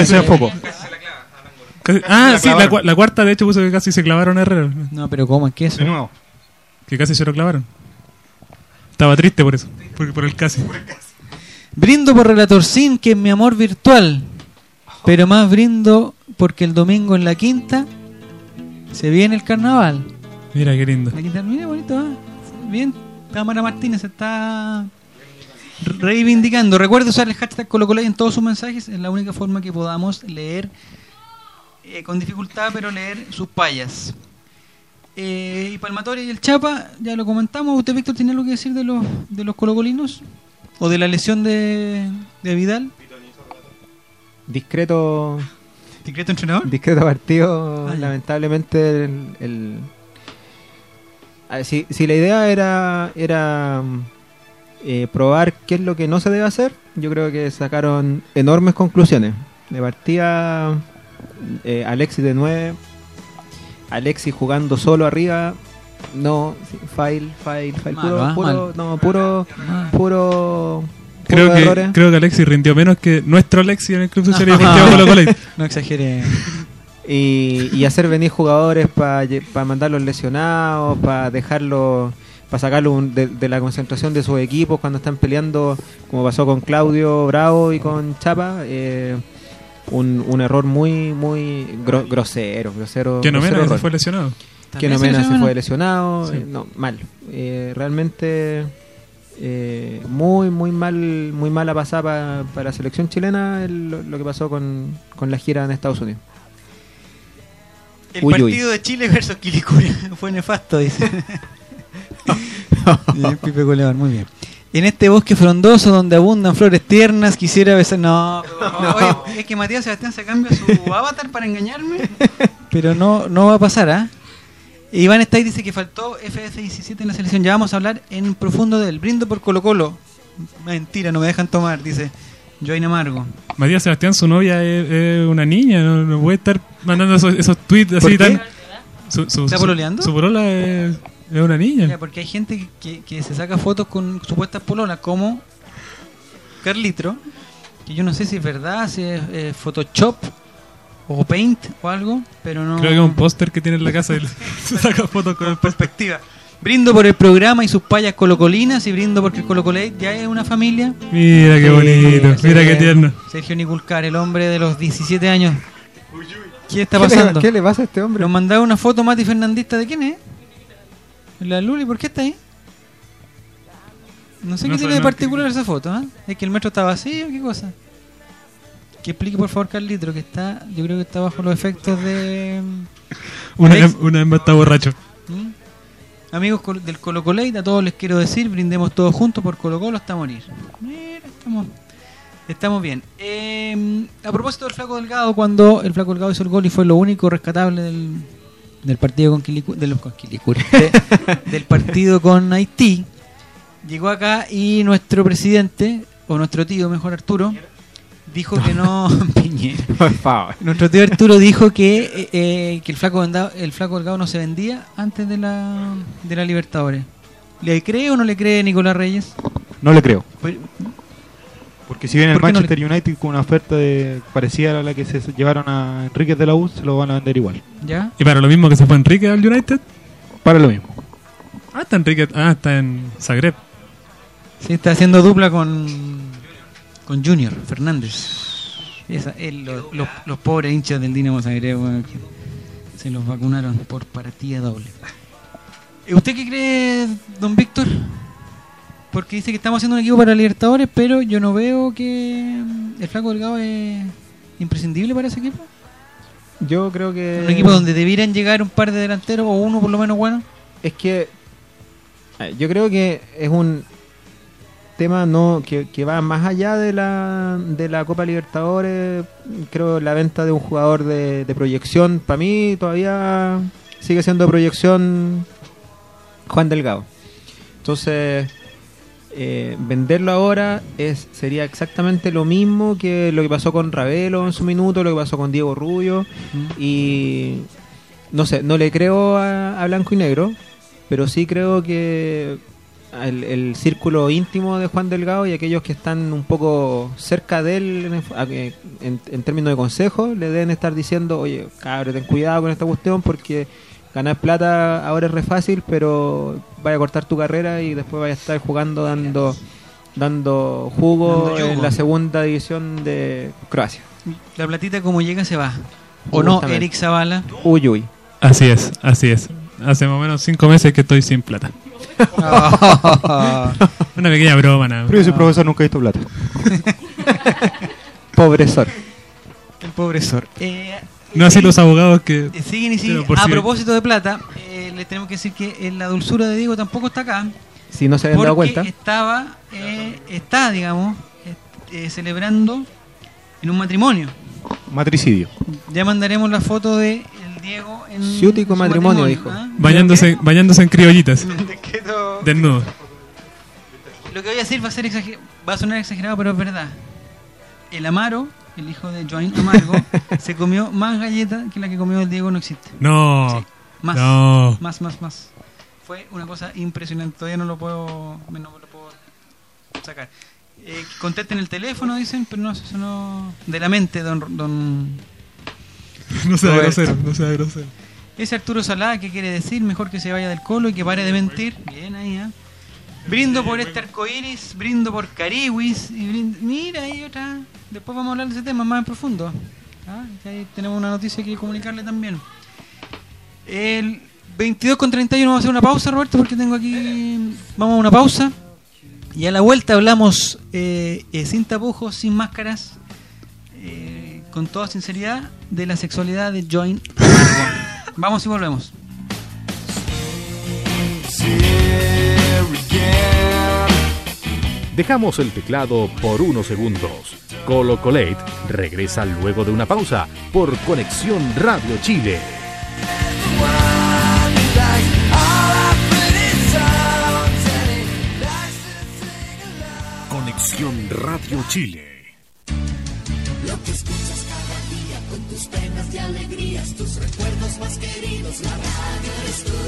Casi- ah, La sí, la, la cuarta de hecho puso que casi se clavaron a Herrera. No, pero ¿cómo es que eso? De nuevo. Que casi se lo clavaron. Estaba triste por eso. Por, por el casi. Brindo por Relator Sin, que es mi amor virtual. Pero más brindo porque el domingo en la quinta se viene el carnaval. Mira qué lindo. La quinta, mira, bonito, ¿ah? Bien, Tamara Martínez se está reivindicando. Recuerda usar el hashtag Colocolay en todos sus mensajes. Es la única forma que podamos leer eh, con dificultad, pero leer sus payas. Eh, y Palmatoria y el Chapa, ya lo comentamos. ¿Usted, Víctor, tiene algo que decir de los, de los colocolinos? ¿O de la lesión de, de Vidal? Discreto, ¿Discreto entrenador? discreto partido. Ah, lamentablemente, el, el- a ver, si, si la idea era, era eh, probar qué es lo que no se debe hacer, yo creo que sacaron enormes conclusiones. De partida, eh, Alexis de 9, Alexis jugando solo arriba, no, fail, fail, Mal, puro, ¿va? puro, no, puro, puro, Creo que, errores. creo que Alexis rindió menos que nuestro Alexis en el Club Social <laughs> Deportivo Colo Colo. No exagere. y, y hacer venir jugadores para mandarlos lesionados, para dejarlos, para sacarlos de, de la concentración de sus equipos cuando están peleando, como pasó con Claudio Bravo y con Chapa. eh, un, un error muy muy gro- grosero, grosero. Que no menos error. fue lesionado. que no Mena se fue lesionado, Sí. eh, no, mal. Eh, realmente eh, muy muy mal muy mala pasada pa- para la selección chilena el- lo, que pasó con, con la gira en Estados Unidos. El Uy, uy. partido de Chile versus Quilicura <laughs> fue nefasto, dice. <laughs> Pipe Culebar, muy bien. En este bosque frondoso donde abundan flores tiernas, quisiera besar. No, <laughs> oye, es que Matías Sebastián se cambia su avatar para engañarme. Pero no, no va a pasar, ¿ah? Iván Stay dice que faltó FS17 en la selección. Ya vamos a hablar en profundo del brindo por Colo Colo. Mentira, no me dejan tomar, dice Joaina Amargo. Matías Sebastián, su novia es, es una niña, no, no puede estar mandando esos, esos tweets ¿Por así tan. Su, su, ¿Está pololeando? Su polola es, es una niña. porque hay gente que se saca fotos con supuestas pololas, como Carlitro, que yo no sé si es verdad, si es eh, Photoshop o Paint o algo, pero no. Creo que es un póster que tiene en la casa y <laughs> se saca fotos con el perspectiva. Brindo por el programa y sus payas colocolinas y brindo porque el Colocolate ya es una familia. Mira qué Sí, bonito, sí. mira qué tierno. Sergio Niculcar, el hombre de los 17 años. ¿Qué está ¿Qué le- pasando? ¿Qué le pasa a este hombre? Nos mandaba una foto Mati Fernandista de quién es. La Luli, ¿por qué está ahí? No sé No qué tiene de particular ¿qué- esa foto, ¿ah? Es que el metro está vacío, ¿qué cosa? Que explique por favor Carlitro, que está, yo creo que está bajo los efectos de... <laughs> Una vez, una vez más está borracho. ¿Mm? Amigos del Colo Colate, a todos les quiero decir, brindemos todos juntos por Colo Colo hasta morir. Mira, estamos, estamos bien. Eh, a propósito del Flaco Delgado, cuando el Flaco Delgado hizo el gol y fue lo único rescatable del, del partido con Quilicura, del, con Quilicura, <laughs> de- del partido con Haití, llegó acá y nuestro presidente, o nuestro tío mejor Arturo, dijo que no... <laughs> Piñera. Por favor. Nuestro tío Arturo dijo que, eh, eh, que el flaco Delgado, el flaco Delgado no se vendía antes de la, de la Libertadores. ¿Le cree o no le cree Nicolás Reyes? No le creo. Pues, Porque si viene el ¿Por qué no Manchester United con una oferta de parecida a la que se llevaron a Enrique de la U, se lo van a vender igual. ¿Ya? Y para lo mismo que se fue Enrique al United. Para lo mismo. Ah, está Enrique. Ah, está en Zagreb. Sí, está haciendo dupla con, con Junior Fernández. Esa, él, lo- los, los pobres hinchas del Dinamo Zagreb se los vacunaron por partida doble. ¿Y ¿Usted qué cree, don Víctor? Porque dice que estamos haciendo un equipo para Libertadores, pero yo no veo que mm, el Flaco Delgado es imprescindible para ese equipo. Yo creo que. Un equipo donde debieran llegar un par de delanteros o uno por lo menos bueno. Es que. eh, Yo creo que es un tema no que, que va más allá de la, de la Copa Libertadores. Creo la venta de un jugador de, de proyección, para mí todavía sigue siendo proyección Juan Delgado. Entonces, eh, venderlo ahora es sería exactamente lo mismo que lo que pasó con Ravelo en su minuto, lo que pasó con Diego Rubio. Y no sé, no le creo a, a Blanco y Negro, pero sí creo que el, el círculo íntimo de Juan Delgado y aquellos que están un poco cerca de él en, en- en términos de consejo le deben estar diciendo, oye, cabrón, ten cuidado con esta cuestión porque ganar plata ahora es re fácil, pero vaya a cortar tu carrera y después vaya a estar jugando dando dando jugo Dando en la segunda división de Croacia. La platita como llega se va. ¿O no. Eric Zavala? Uy, uy. Así es, así es. Hace más o menos cinco meses que estoy sin plata. <laughs> Una pequeña broma, nada. Pero soy profesor, nunca he visto plata. <laughs> Pobre Sor. El pobre Sor. Eh, No así y- los abogados que... eh, Siguen y siguen. A si- propósito de plata, eh, les tenemos que decir que eh, la dulzura de Diego tampoco está acá. Si no se habían dado cuenta. estaba, eh, está, digamos, eh, eh, celebrando en un matrimonio. Matricidio. Ya mandaremos la foto de Diego en Ciútico su matrimonio, dijo. ¿ah? Bañándose, bañándose en criollitas. <laughs> Desnudo. Lo que voy a decir va a ser exager- va a sonar exagerado, pero es verdad. El Amaro, el hijo de Joan Amargo, <laughs> se comió más galletas que la que comió el Diego no existe. No. Sí, más, No. más, más, más. Fue una cosa impresionante. Todavía no lo puedo, no lo puedo sacar. Eh, contesten el teléfono, dicen, pero no, eso no. De la mente, don. don <laughs> No sea Roberto. grosero, no sea grosero. ese Arturo Salá, que quiere decir? Mejor que se vaya del colo y que pare de mentir. Bien ahí, ¿ah? Brindo por este arcoíris, brindo por Cariwis. Y brindo- Mira, hay otra. Después vamos a hablar de ese tema más en profundo. Ah, ahí tenemos una noticia que comunicarle también. El 22 con 31 vamos a hacer una pausa, Roberto, porque tengo aquí. Vamos a una pausa. Y a la vuelta hablamos eh, eh, sin tapujos, sin máscaras, eh, con toda sinceridad, de la sexualidad de Join. <laughs> Vamos y volvemos. Dejamos el teclado por unos segundos. Colo Colate regresa luego de una pausa por Conexión Radio Chile. Conexión Radio Chile alegrías, tus recuerdos más queridos, la radio eres tú.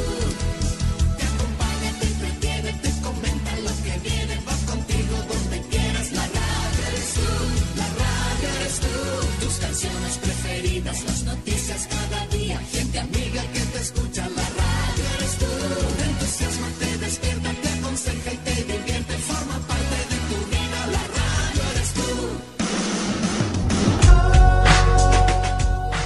Te acompaña, te entretiene, te comenta lo que viene, va contigo donde quieras, la radio eres tú, la radio eres tú. Tus canciones preferidas, las noticias cada día, gente amiga.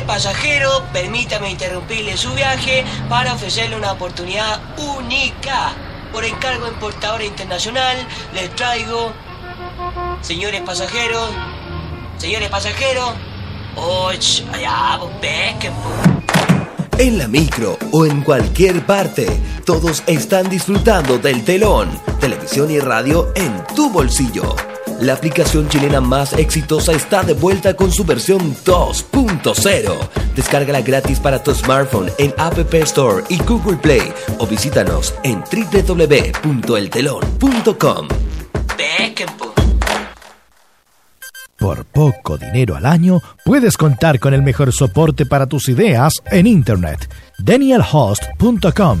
Señores pasajeros, permítame interrumpirle su viaje para ofrecerle una oportunidad única. Por encargo en Portadora Internacional les traigo, señores pasajeros, señores pasajeros, oh, ch, allá, pues. En la micro o en cualquier parte, todos están disfrutando del telón, televisión y radio en tu bolsillo. La aplicación chilena más exitosa está de vuelta con su versión 2.0. Descárgala gratis para tu smartphone en App Store y Google Play o visítanos en pues. Por poco dinero al año, puedes contar con el mejor soporte para tus ideas en Internet. DanielHost.com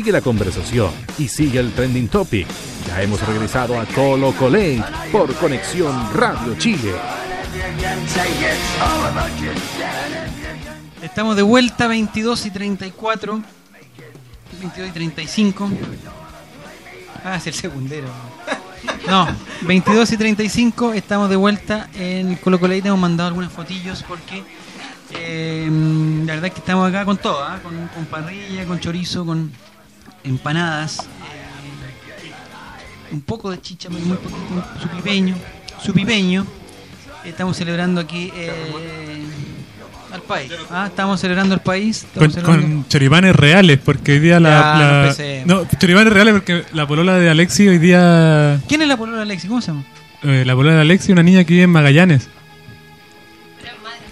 Sigue la conversación y sigue el trending topic. Ya hemos regresado a Colo Colate por Conexión Radio Chile. Estamos de vuelta 22 y 34. 22 y 35. Ah, es el secundero. No, 22 y 35. Estamos de vuelta en Colo Colate. Hemos mandado algunas fotillos porque eh, la verdad es que estamos acá con todo: ¿ah? con parrilla, con chorizo, con empanadas. eh, un poco de chicha, muy poquito, su pipeño, su pipeño. Estamos celebrando aquí eh, al país. Ah, estamos celebrando al país. Con, celebrando- con choripanes reales, porque hoy día la. No no, choripanes reales porque la polola de Alexi hoy día. ¿Quién es la polola de Alexi? ¿Cómo se llama? eh, la polola de Alexi, una niña que vive en Magallanes.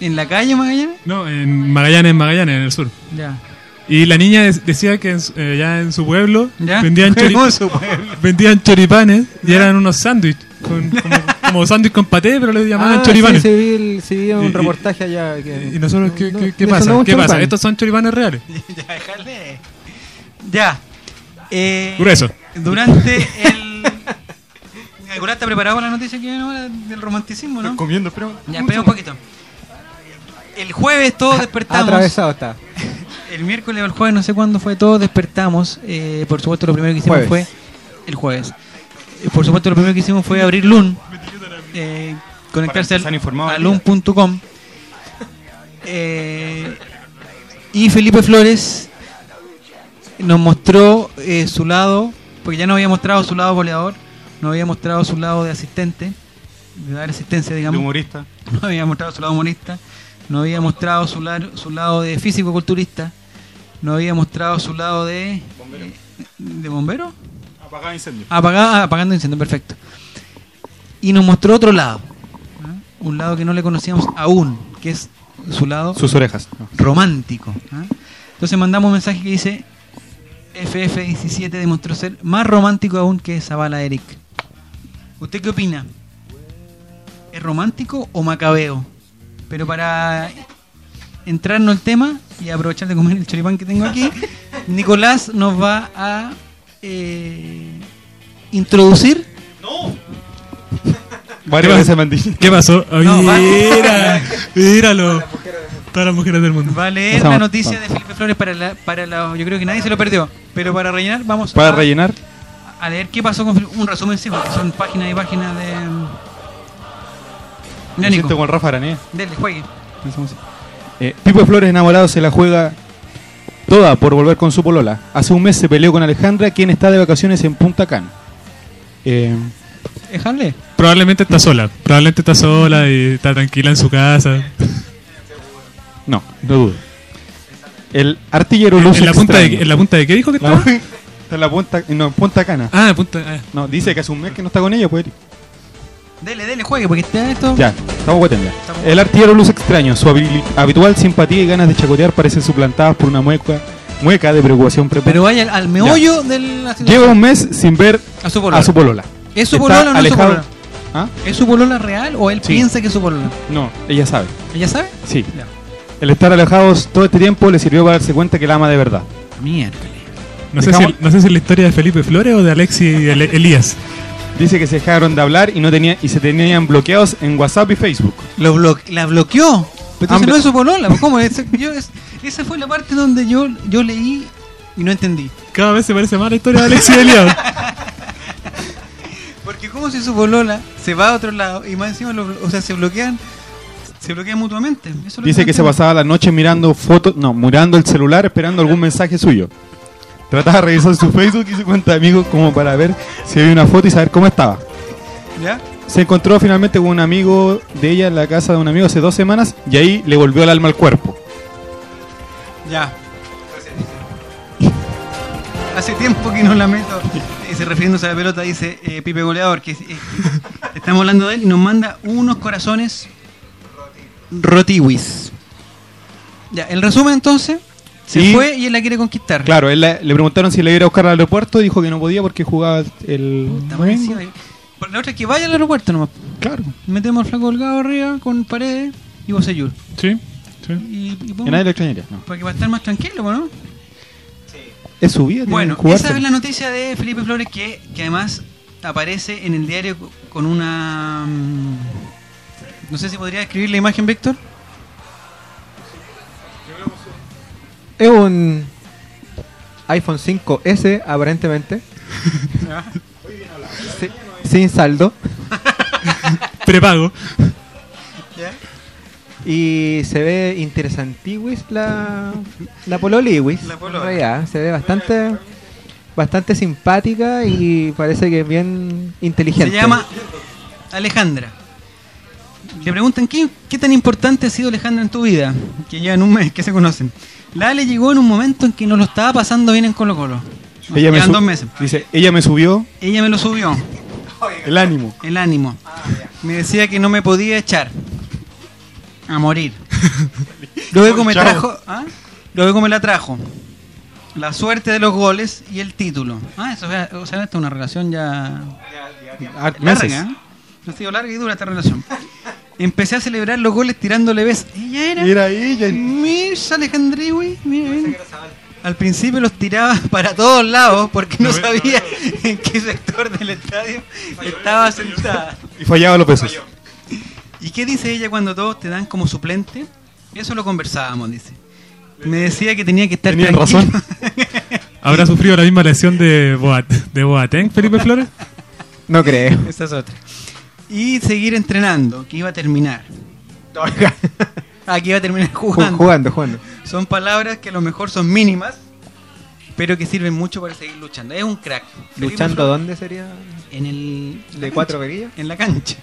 ¿En la calle Magallanes? No, en Magallanes, en Magallanes, en el sur. Ya. Y la niña decía que en su- eh, ya en su pueblo ¿Ya? vendían, chori- ¿Cómo <laughs> en su pueblo? vendían choripanes y eran unos sándwiches. Como, como sándwich con paté, pero le llamaban Ah, choripanes. sí, sí, vi, el- sí, vi un Y- reportaje allá. Que, ¿Y nosotros qué, No, qué- no, qué pasa? ¿Qué pasa? Estos son choripanes reales. <laughs> ya, déjale. Ya. Eh, Grueso. Durante el. <laughs> Nicolás está preparado la noticia que viene ahora del romanticismo, ¿no? comiendo, pero. Ya, espera un poquito. El jueves todos despertamos. Atravesado está. El miércoles o el jueves, no sé cuándo fue, todos despertamos. Eh, por supuesto, lo primero que hicimos Jueves. fue. El jueves. Eh, por supuesto, lo primero que hicimos fue abrir Loon. eh, conectarse al, a al loon.com. Eh, y Felipe Flores nos mostró eh, su lado, porque ya nos había mostrado su lado goleador, nos había mostrado su lado de asistente, de dar asistencia, digamos. De humorista. <laughs> No había mostrado su lado humorista, no había mostrado su, lar- su lado de físico-culturista, no había mostrado su lado de... eh, ¿De bombero? Apagado incendio. Apaga- apagando incendio, perfecto. Y nos mostró otro lado, ¿ah? un lado que no le conocíamos aún, que es su lado Sus orejas. romántico. ¿ah? Entonces mandamos un mensaje que dice, FF17 demostró ser más romántico aún que Zavala Eric. ¿Usted qué opina? ¿Es romántico o macabeo? Pero para entrarnos el tema y aprovechar de comer el choripán que tengo aquí, <laughs> Nicolás nos va a eh, introducir. <laughs> Varias veces me dicho. ¿Qué pasó? Ay, No, mira, míralo. Todas las mujeres del mundo. Va a leer la noticia de Felipe Flores para la, para la. Yo creo que nadie se lo perdió. Pero para rellenar, vamos Para a, rellenar, a leer qué pasó con Felipe. Un resumen, sí, porque son páginas y páginas de. me Ya, Nico, siento con Rafa Aranea. dele, juegue. Eh, Pipo Flores enamorado se la juega toda por volver con su polola. Hace un mes se peleó con Alejandra, quien está de vacaciones en Punta Cana. Eh, Déjale. Probablemente está sola. Probablemente está sola y está tranquila en su casa. no, no dudo. El artillero Luz ¿En la, punta de, extraño. ¿En la punta de qué dijo que La- estaba? <laughs> está en la punta, no, en Punta Cana. Ah, punta. ah. No, dice que hace un mes que no está con ella, pues. Dele, dele, juegue, porque está esto. Ya, estamos guaten ya. Estamos El artillero Luz extraño, su habili- habitual simpatía y ganas de chacotear parecen suplantadas por una mueca, mueca de preocupación Pero preparada. vaya al, al meollo de la situación. Lleva un mes sin ver a su polola. a su polola. ¿Es su Está polola o no es su alejado- polola? ¿Ah? ¿Es su polola real o él Sí. piensa que es su polola? No, ella sabe. ¿Ella sabe? Sí. Ya. El estar alejados todo este tiempo le sirvió para darse cuenta que la ama de verdad. Miércoles. No, sé si, Dejamos- no sé si es la historia de Felipe Flores o de Alexi y El- Elías. Dice que se dejaron de hablar y no tenía y se tenían bloqueados en WhatsApp y Facebook. Lo blo- la bloqueó. Pero entonces Hambre- no es su polola. pues, ¿Cómo? Ese- yo- es- esa fue la parte donde yo, yo leí y no entendí. Cada vez se parece más la historia de Alexi y Elías. Porque como si su polola se va a otro lado y más encima, lo- o sea, se bloquean, se bloquean mutuamente. Eso es lo Dice no que se entiendo. pasaba la noche mirando fotos, no, mirando el celular esperando algún mensaje suyo. Trataba de revisar su Facebook y su cuenta de amigos como para ver si había una foto y saber cómo estaba. ¿Ya? Se encontró finalmente con un amigo de ella en la casa de un amigo hace dos semanas y ahí le volvió el alma al cuerpo. Ya. Hace tiempo que no la meto. Dice, refiriéndose a la pelota, dice eh, Pipe Goleador, que eh, estamos hablando de él y nos manda unos corazones rotiwis. Ya, el resumen entonces, se Sí. fue y él la quiere conquistar. Claro, él la- le preguntaron si le iba a buscar al aeropuerto, dijo que no podía porque jugaba el... Encima. Por La otra es que vaya al aeropuerto nomás. Claro. Metemos al flaco colgado arriba con paredes y Bocellur. Sí, sí. Y, y nadie lo extrañaría. no. Para que va a estar más tranquilo, ¿no? Es su vida. Bueno, esa es la noticia de Felipe Flores que, que además aparece en el diario con una... mm, No sé si podría describir la imagen, Víctor. Es un iPhone 5S aparentemente. <laughs> Sí, sin saldo. <laughs> Prepago. Y se ve interesantiwis la, la pololiwis. La En polola. realidad, se ve bastante bastante simpática y parece que es bien inteligente. Se llama Alejandra. Le preguntan ¿qué, qué tan importante ha sido Alejandra en tu vida, que ya en un mes que se conocen. La Ale llegó en un momento en que no lo estaba pasando bien en Colo Colo. Ella me dos meses. Dice, ella me subió Ella me lo subió, el ánimo. el ánimo. Me decía que no me podía echar a morir. <laughs> Luego me trajo, ¿ah? luego me la trajo. La suerte de los goles y el título. Ah, eso, es- o sea, esta es una relación ya Ah, meses. larga. ¿eh? Ha sido larga y dura esta relación. Empecé a celebrar los goles tirándole besos. Ella era. Era ella. Mirza. Mira, mira. Al principio los tiraba <laughs> para todos lados porque no sabía en qué sector del estadio estaba sentada. Y fallaba los besos. ¿Y qué dice ella cuando todos te dan como suplente? Eso lo conversábamos, dice. Me decía que tenía que estar Tenían tranquilo. razón. <laughs> ¿Habrá sufrido la misma lesión de, Boat de Boateng, Felipe Flores? No creo. Esa es otra. Y seguir entrenando, que iba a terminar. <laughs> Ah, que iba a terminar jugando. Jugando, jugando. Son palabras que a lo mejor son mínimas, pero que sirven mucho para seguir luchando. Es un crack. ¿Luchando dónde sería? En el. ¿De cuatro verillas? En la cancha.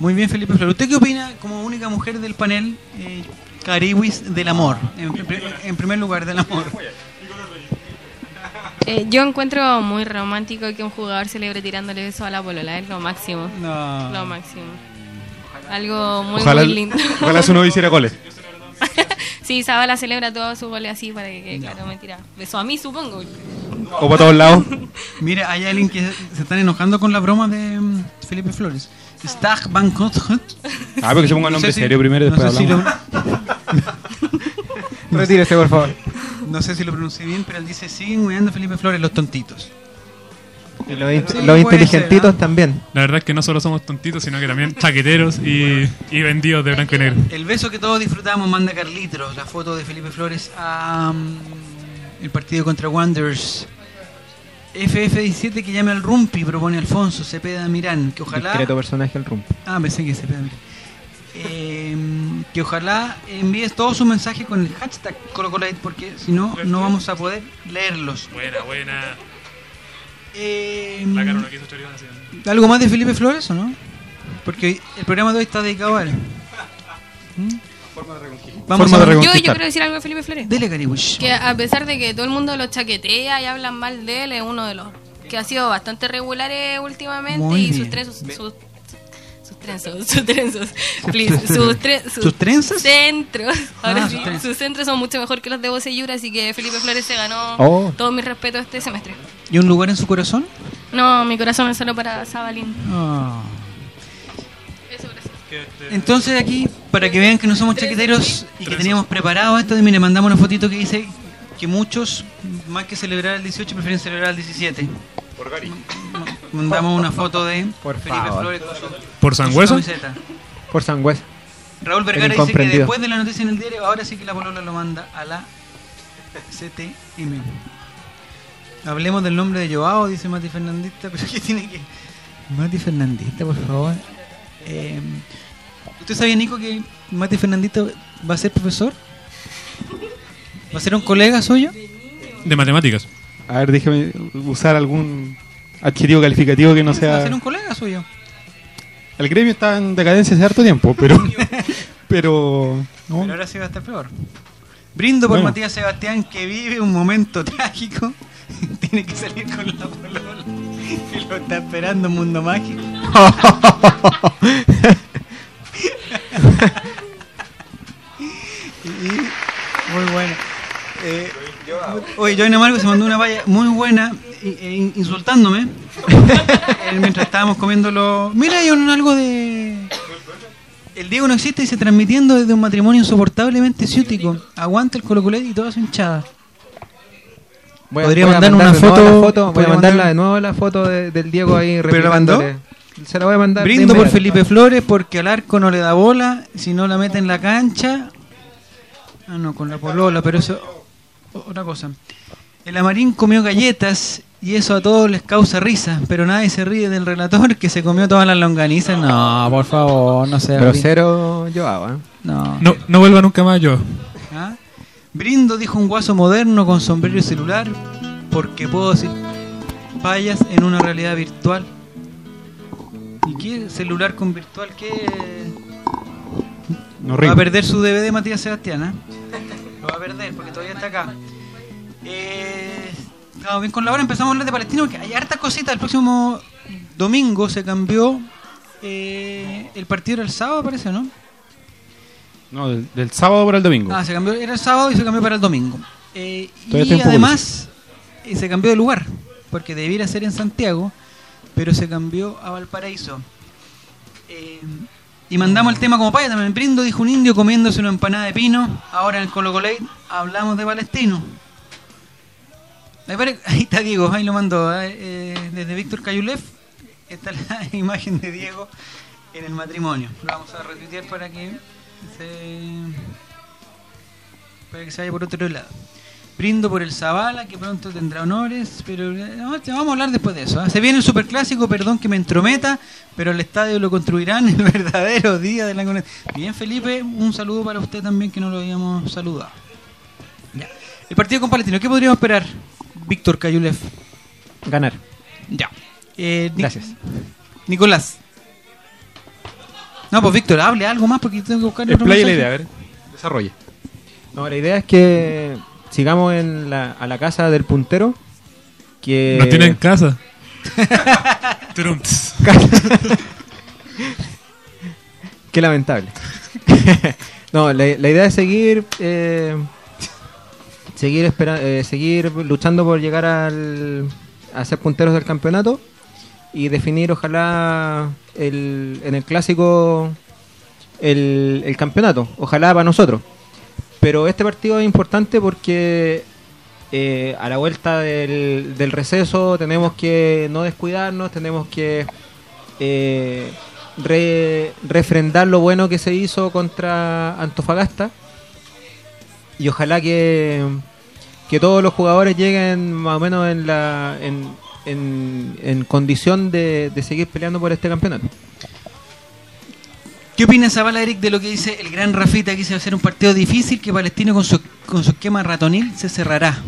Muy bien, Felipe Flores. ¿Usted qué opina como única mujer del panel eh, Cariwis del amor? En, en primer lugar, del amor. Eh, yo encuentro muy romántico que un jugador celebre tirándole besos a la polola, es lo máximo. No. Lo máximo. Algo muy, Ojalá, muy lindo. <laughs> ojalá su novio hiciera goles. <laughs> sí, Zabala celebra todos sus goles así para que, que, claro, me tira beso a mí, supongo. O para todos lados. <laughs> Mira, hay alguien que se están enojando con la broma de mm, Felipe Flores. Stag Bangkok. Ah, pero que se ponga el nombre serio primero y después sé si hablamos. lo- Retírese, por favor. No sé si lo pronuncié bien, pero él dice, siguen cuidando a Felipe Flores los tontitos. Y los, in- Sí, los puede inteligentitos ser, ¿ah? también. La verdad es que no solo somos tontitos, sino que también chaqueteros y, y vendidos de blanco y negro. El beso que todos disfrutamos manda Carlitos, la foto de Felipe Flores a mm, el partido contra Wanderers. FF17 que llame al Rumpi, propone Alfonso Cepeda Mirán, que ojalá... Discreto personaje el rumpo. Ah, pensé que Cepeda Mirán. Eh, que ojalá envíes todo su mensaje con el hashtag ColoColate porque si no, no vamos a poder leerlos. Buena, buena. Eh, La cara no quiso choribán así. ¿Algo más de Felipe Flores o no? Porque el programa de hoy está dedicado a él. ¿Mm? Vamos Forma a de Yo, yo reconquistar. quiero decir algo de Felipe Flores. Dele, Caribush. Que a pesar de que todo el mundo lo chaquetea y hablan mal de él, es uno de los que ha sido bastante regulares últimamente Muy y sus tres sus, sus, sus trenzos, <laughs> sus trenzos, please, <laughs> sus, tre- sus, ¿Sus trenzas? centros, ahora Ah, sí, sus trenzas. sus centros son mucho mejor que los de Bocellura, así que Felipe Flores se ganó Oh. todo mi respeto este semestre. ¿Y un lugar en su corazón? No, mi corazón es solo para. Eso, gracias. Entonces aquí, para que vean que no somos chaqueteros y que teníamos preparado esto, mire, mandamos una fotito que dice que muchos, más que celebrar el 18, prefieren celebrar el 17. Por Gary. Mandamos una foto de Por Felipe favor. Flores con su, ¿Por camiseta. Por sangüesa. Raúl Vergara dice que después de la noticia en el diario, ahora sí que la polola lo manda a la CTM. Hablemos del nombre de Joao, dice Mati Fernandista, <laughs> pero ¿qué tiene que...? Mati Fernandista, por favor. Eh, ¿Usted sabía, Nico, que Mati Fernandista va a ser profesor? ¿Va a ser un colega suyo? De matemáticas. A ver, déjeme usar algún adjetivo calificativo que no Va a sea. ser un colega suyo. El gremio está en decadencia hace harto tiempo, pero. <laughs> <laughs> pero. no. Pero ahora sí va a estar peor. Brindo por Bueno. Matías Sebastián que vive un momento trágico. <laughs> Tiene que salir con la polola. Y lo está esperando en Mundo Mágico. Y- muy buena. Eh, oye, Johnny Amargo se mandó una valla muy buena e in- insultándome <laughs> mientras estábamos comiendo los... Mira, hay un, algo de... El Diego no existe y se transmitiendo desde un matrimonio insoportablemente ciútico. Aguanta el Colo y toda su hinchada. Voy a- Podría voy a mandar una foto. la foto, voy a mandarla mandar- de nuevo la foto de- del Diego ahí ¿Pero la mandó? Se la voy a mandar. Brindo por. Felipe Flores porque al arco no le da bola, si no la mete en la cancha. Ah, no, con la polola, pero eso. Otra cosa. El Amarín comió galletas y eso a todos les causa risa, pero nadie se ríe del relator que se comió todas las longanizas. No, por favor, no sea. Grosero yo hago, ¿eh? No. No, no vuelva nunca más yo. ¿Ah? Brindo, dijo un guaso moderno con sombrero y celular, porque puedo decir payas en una realidad virtual. ¿Y qué celular con virtual? ¿Qué? No va a perder su DVD Matías Sebastián, ¿ah? Lo va a perder porque todavía está acá. Eh, estamos bien con la hora, empezamos a hablar de Palestino porque hay hartas cositas. El próximo domingo se cambió eh, el partido era el sábado, parece, ¿no? No, del, del sábado para el domingo. Ah, se cambió, era el sábado y se cambió para el domingo. Eh, y además se cambió de lugar, porque debiera ser en Santiago, pero se cambió a Valparaíso. Eh, y mandamos el tema como paya también. Brindo, dijo un indio comiéndose una empanada de pino. Ahora en el Colo Colate hablamos de Palestino. <laughs> Ahí, está Diego, ahí lo mandó. eh, eh, desde Víctor Cayulev está la <laughs> imagen de Diego en el matrimonio. Lo vamos a retuitear para que se, para que se vaya por otro lado. Brindo por el Zavala, que pronto tendrá honores, pero eh, no, te vamos a hablar después de eso. ¿ah? Se viene el superclásico, perdón que me entrometa, pero el estadio lo construirán el <laughs> verdadero día de la. Bien, Felipe, un saludo para usted también, que no lo habíamos saludado. Ya. El partido con Palestino, ¿qué podríamos esperar, Víctor Cayulev? Ganar. Ya. Eh, Ni- Gracias. Nicolás. No, pues Víctor, hable algo más porque tengo que buscar Explaye la mensaje. idea, a ver. Desarrolle. No, la idea es que sigamos en la, a la casa del puntero. Que Nos tiene en casa. <laughs> <laughs> Qué lamentable. <laughs> no, la, la idea es seguir eh, seguir espera, eh, seguir luchando por llegar al, a ser punteros del campeonato y definir ojalá el, en el clásico el, el campeonato, ojalá para nosotros. Pero este partido es importante porque eh, a la vuelta del, del receso tenemos que no descuidarnos, tenemos que eh, re- refrendar lo bueno que se hizo contra Antofagasta y ojalá que, que todos los jugadores lleguen más o menos en la en, en, en condición de, de seguir peleando por este campeonato. ¿Qué opina Zavala, Eric, de lo que dice el gran Rafita, que dice va a ser un partido difícil, que Palestino con su, con su esquema ratonil se cerrará?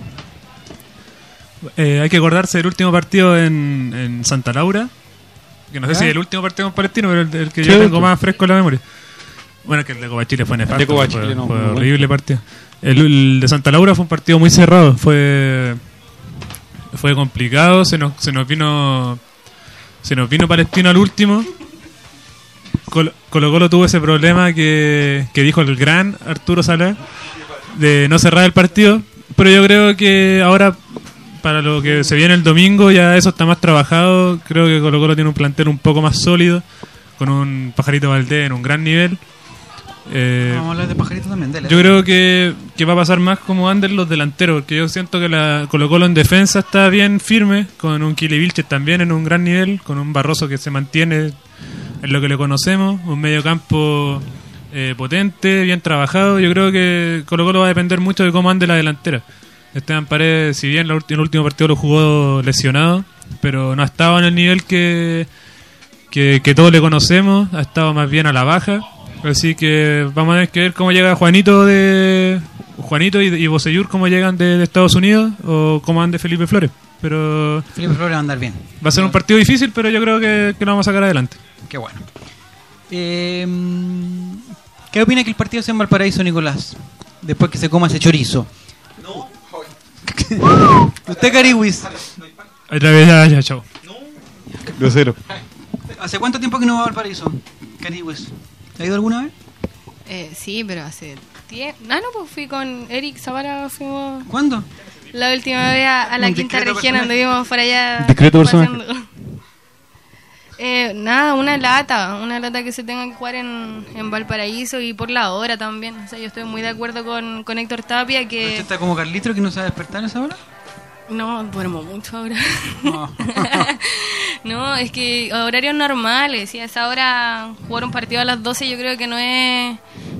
Eh, hay que acordarse del último partido en, en Santa Laura. Que no sé ¿Ah? si es el último partido con Palestino, pero el, el que Sí, yo tengo pues. más fresco en la memoria. Bueno, que el de Copa Chile fue nefasto. El de Copa fue, no, fue horrible partido. El, el de Santa Laura fue un partido muy cerrado. Fue fue complicado. Se nos, se nos vino se nos vino Palestino al último. Colo Colo, Colo tuvo ese problema que, que dijo el gran Arturo Sala de no cerrar el partido. Pero yo creo que ahora, para lo que se viene el domingo, ya eso está más trabajado. Creo que Colo Colo tiene un plantel un poco más sólido, con un Pajarito Valdés en un gran nivel. Eh, Vamos a hablar de Pajarito también, dale. yo creo que, que va a pasar más como andan los delanteros, porque yo siento que la Colo Colo en defensa está bien firme, con un Kili Vilches también en un gran nivel, con un Barroso que se mantiene en lo que le conocemos, un medio campo eh, potente, bien trabajado. Yo creo que Colo Colo va a depender mucho de cómo ande la delantera. Esteban Paredes, si bien el último partido lo jugó lesionado, pero no ha estado en el nivel que, que, que todos le conocemos, ha estado más bien a la baja. Así que vamos a ver que ver cómo llega Juanito de Juanito y, y cómo llegan de, de Estados Unidos o cómo ande Felipe Flores. Pero Felipe Flores va a andar bien. va a ser un partido difícil, pero yo creo que, que lo vamos a sacar adelante. Qué bueno. Eh, ¿Qué opina que el partido sea en Valparaíso, Nicolás? Después que se coma ese chorizo. Usted, Cariwis. Otra vez, ya, ya, chao. Grosero. ¿Hace cuánto tiempo que no va a Valparaíso, Cariwis? ¿Ha ido alguna vez? Eh, sí, pero hace tiempo. Ah, no, pues fui con Eric Zavala. Fuimos ¿Cuándo? La última vez a, a la quinta región, personaje. anduvimos por allá. Discreto personaje. Eh, nada, una lata, una lata que se tenga que jugar en, en Valparaíso y por la hora también. O sea, yo estoy muy de acuerdo con, con Héctor Tapia ¿Usted que... está como Carlitro que no sabe despertar a esa hora? No, duermo mucho ahora. No. <laughs> no, es que horarios normales, y a esa hora jugar un partido a las 12 yo creo que no es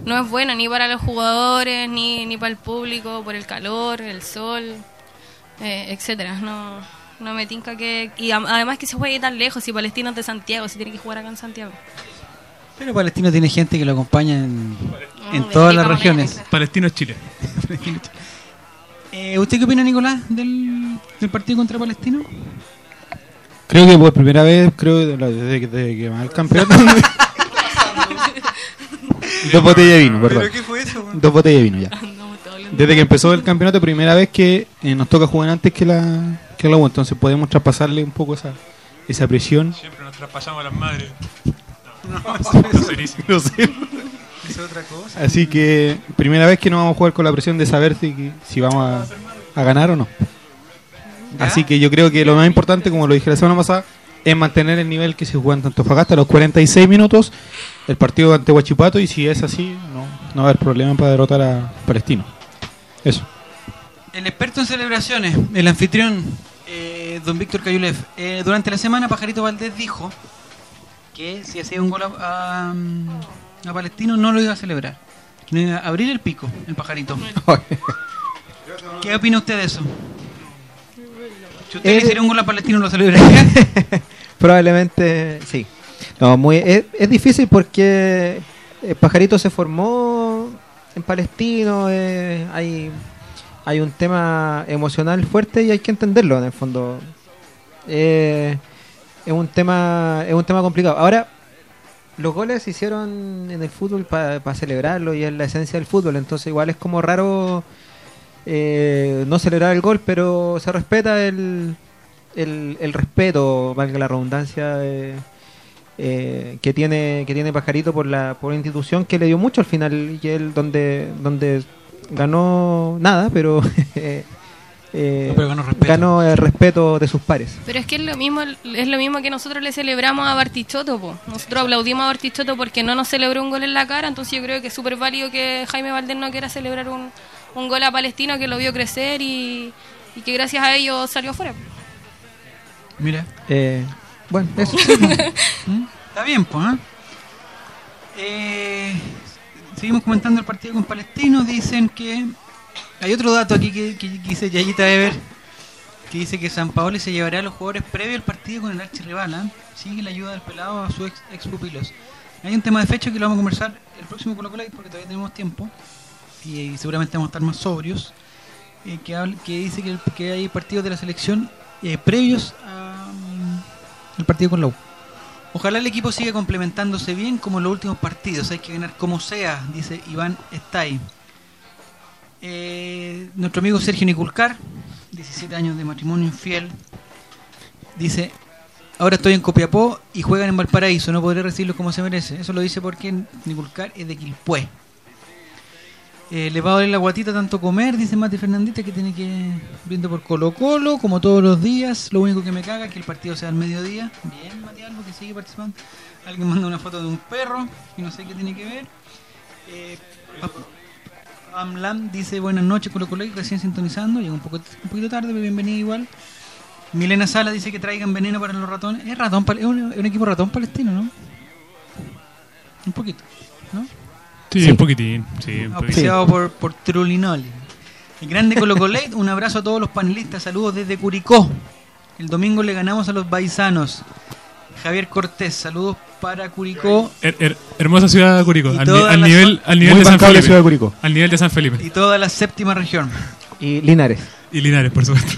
no es bueno ni para los jugadores, ni, ni para el público, por el calor, el sol, eh, etcétera. No, no me tinca que... Y además que se juegue tan lejos, si Palestino es de Santiago, si tiene que jugar acá en Santiago. Pero Palestino tiene gente que lo acompaña en, todas las regiones. Palestino es Chile. <laughs> Eh, ¿Usted qué opina, Nicolás, del, del partido contra Palestino? Creo que por primera vez, creo desde, que- desde que va el campeonato. <laughs> <laughs> Dos botellas de vino, perdón. ¿Pero qué fue eso? Dos botellas de vino ya. <laughs> Desde que empezó el campeonato, primera vez que eh, nos toca jugar antes que la que la U, entonces podemos traspasarle un poco esa esa presión. Siempre nos traspasamos a las madres. No, Serísimo. Grosero. <laughs> Es otra cosa. Así que primera vez que no vamos a jugar con la presión de saber si, si vamos a, a ganar o no. Así que yo creo que lo más importante, como lo dije la semana pasada, es mantener el nivel que se juega en Antofagasta a los 46 minutos el partido ante Huachipato y si es así, no, no va a haber problema para derrotar a Palestino. Eso. El experto en celebraciones, el anfitrión, eh, don Víctor Cayulev, eh, durante la semana Pajarito Valdés dijo que si hacía un gol a, a- a Palestino no lo iba a celebrar. No iba a abrir el pico, el pajarito. ¿Qué opina usted de eso? Si usted le Eh, hiciera un gol a Palestino, ¿lo celebraría? <laughs> Probablemente sí. No, muy, es, es difícil porque el pajarito se formó en Palestino, eh, hay, hay un tema emocional fuerte y hay que entenderlo en el fondo. Eh, es un tema es un tema complicado. Ahora, los goles se hicieron en el fútbol para celebrarlo y es la esencia del fútbol, entonces igual es como raro eh, no celebrar el gol, pero se respeta el, el, el respeto, valga la redundancia, eh, eh, que tiene que tiene Pajarito por la por la institución que le dio mucho al final y él donde donde ganó nada, pero <laughs> eh, Pero ganó respeto. ganó el respeto de sus pares. Pero es que es lo mismo es lo mismo que nosotros le celebramos a Bartichotto, po. Nosotros aplaudimos a Bartichotto porque no nos celebró un gol en la cara, entonces yo creo que es súper válido que Jaime Valdés no quiera celebrar un, un gol a Palestino que lo vio crecer y, y que gracias a ello salió afuera. Mira. Eh, bueno, eso. <laughs> ¿Mm? Está bien, pues. ¿eh? Eh, seguimos comentando el partido con Palestino. Dicen que. Hay otro dato aquí que, que, que dice Yayita Ever. Que dice que San Paoli se llevará a los jugadores previo al partido con el archirrival. ¿eh? Sigue la ayuda del pelado a sus ex, ex pupilos. Hay un tema de fecha que lo vamos a conversar el próximo Colo Colo porque todavía tenemos tiempo. Y, seguramente vamos a estar más sobrios. eh, que, que dice que, hay partidos de la selección eh, previos a, mm, al partido con la U. Ojalá el equipo siga complementándose bien como en los últimos partidos. Hay que ganar como sea, dice Iván Estay. Eh, nuestro amigo Sergio Niculcar, 17 años de matrimonio infiel, dice: Ahora estoy en Copiapó y juegan en Valparaíso, no podré recibirlo como se merece. Eso lo dice porque Niculcar es de Quilpué. Eh, le va a doler la guatita tanto comer, dice Mati Fernández, que tiene que viendo por Colo Colo, como todos los días. Lo único que me caga es que el partido sea al mediodía. Bien, Mati Albo, que sigue participando. Alguien manda una foto de un perro, y no sé qué tiene que ver. Eh, Amlam dice buenas noches Colo Colo, recién sintonizando. Llega un, poco, un poquito tarde, pero bienvenida igual. Milena Sala dice que traigan veneno para los ratones. Es ratón, es es un equipo ratón palestino, ¿no? Un poquito, ¿no? Sí, Sí. un poquitín. Sí, un poquitín. Auspiciado por, por Trulinoli. El grande Colo Colate, <laughs> un abrazo a todos los panelistas, saludos desde Curicó. El domingo le ganamos a los baisanos. Javier Cortés, saludos para Curicó Her- her- hermosa ciudad de Curicó. Al, ni- nivel, al nivel Muy de San Felipe. ciudad de Curicó. Al nivel de San Felipe. y toda la séptima región. Y Linares. Y Linares, por supuesto.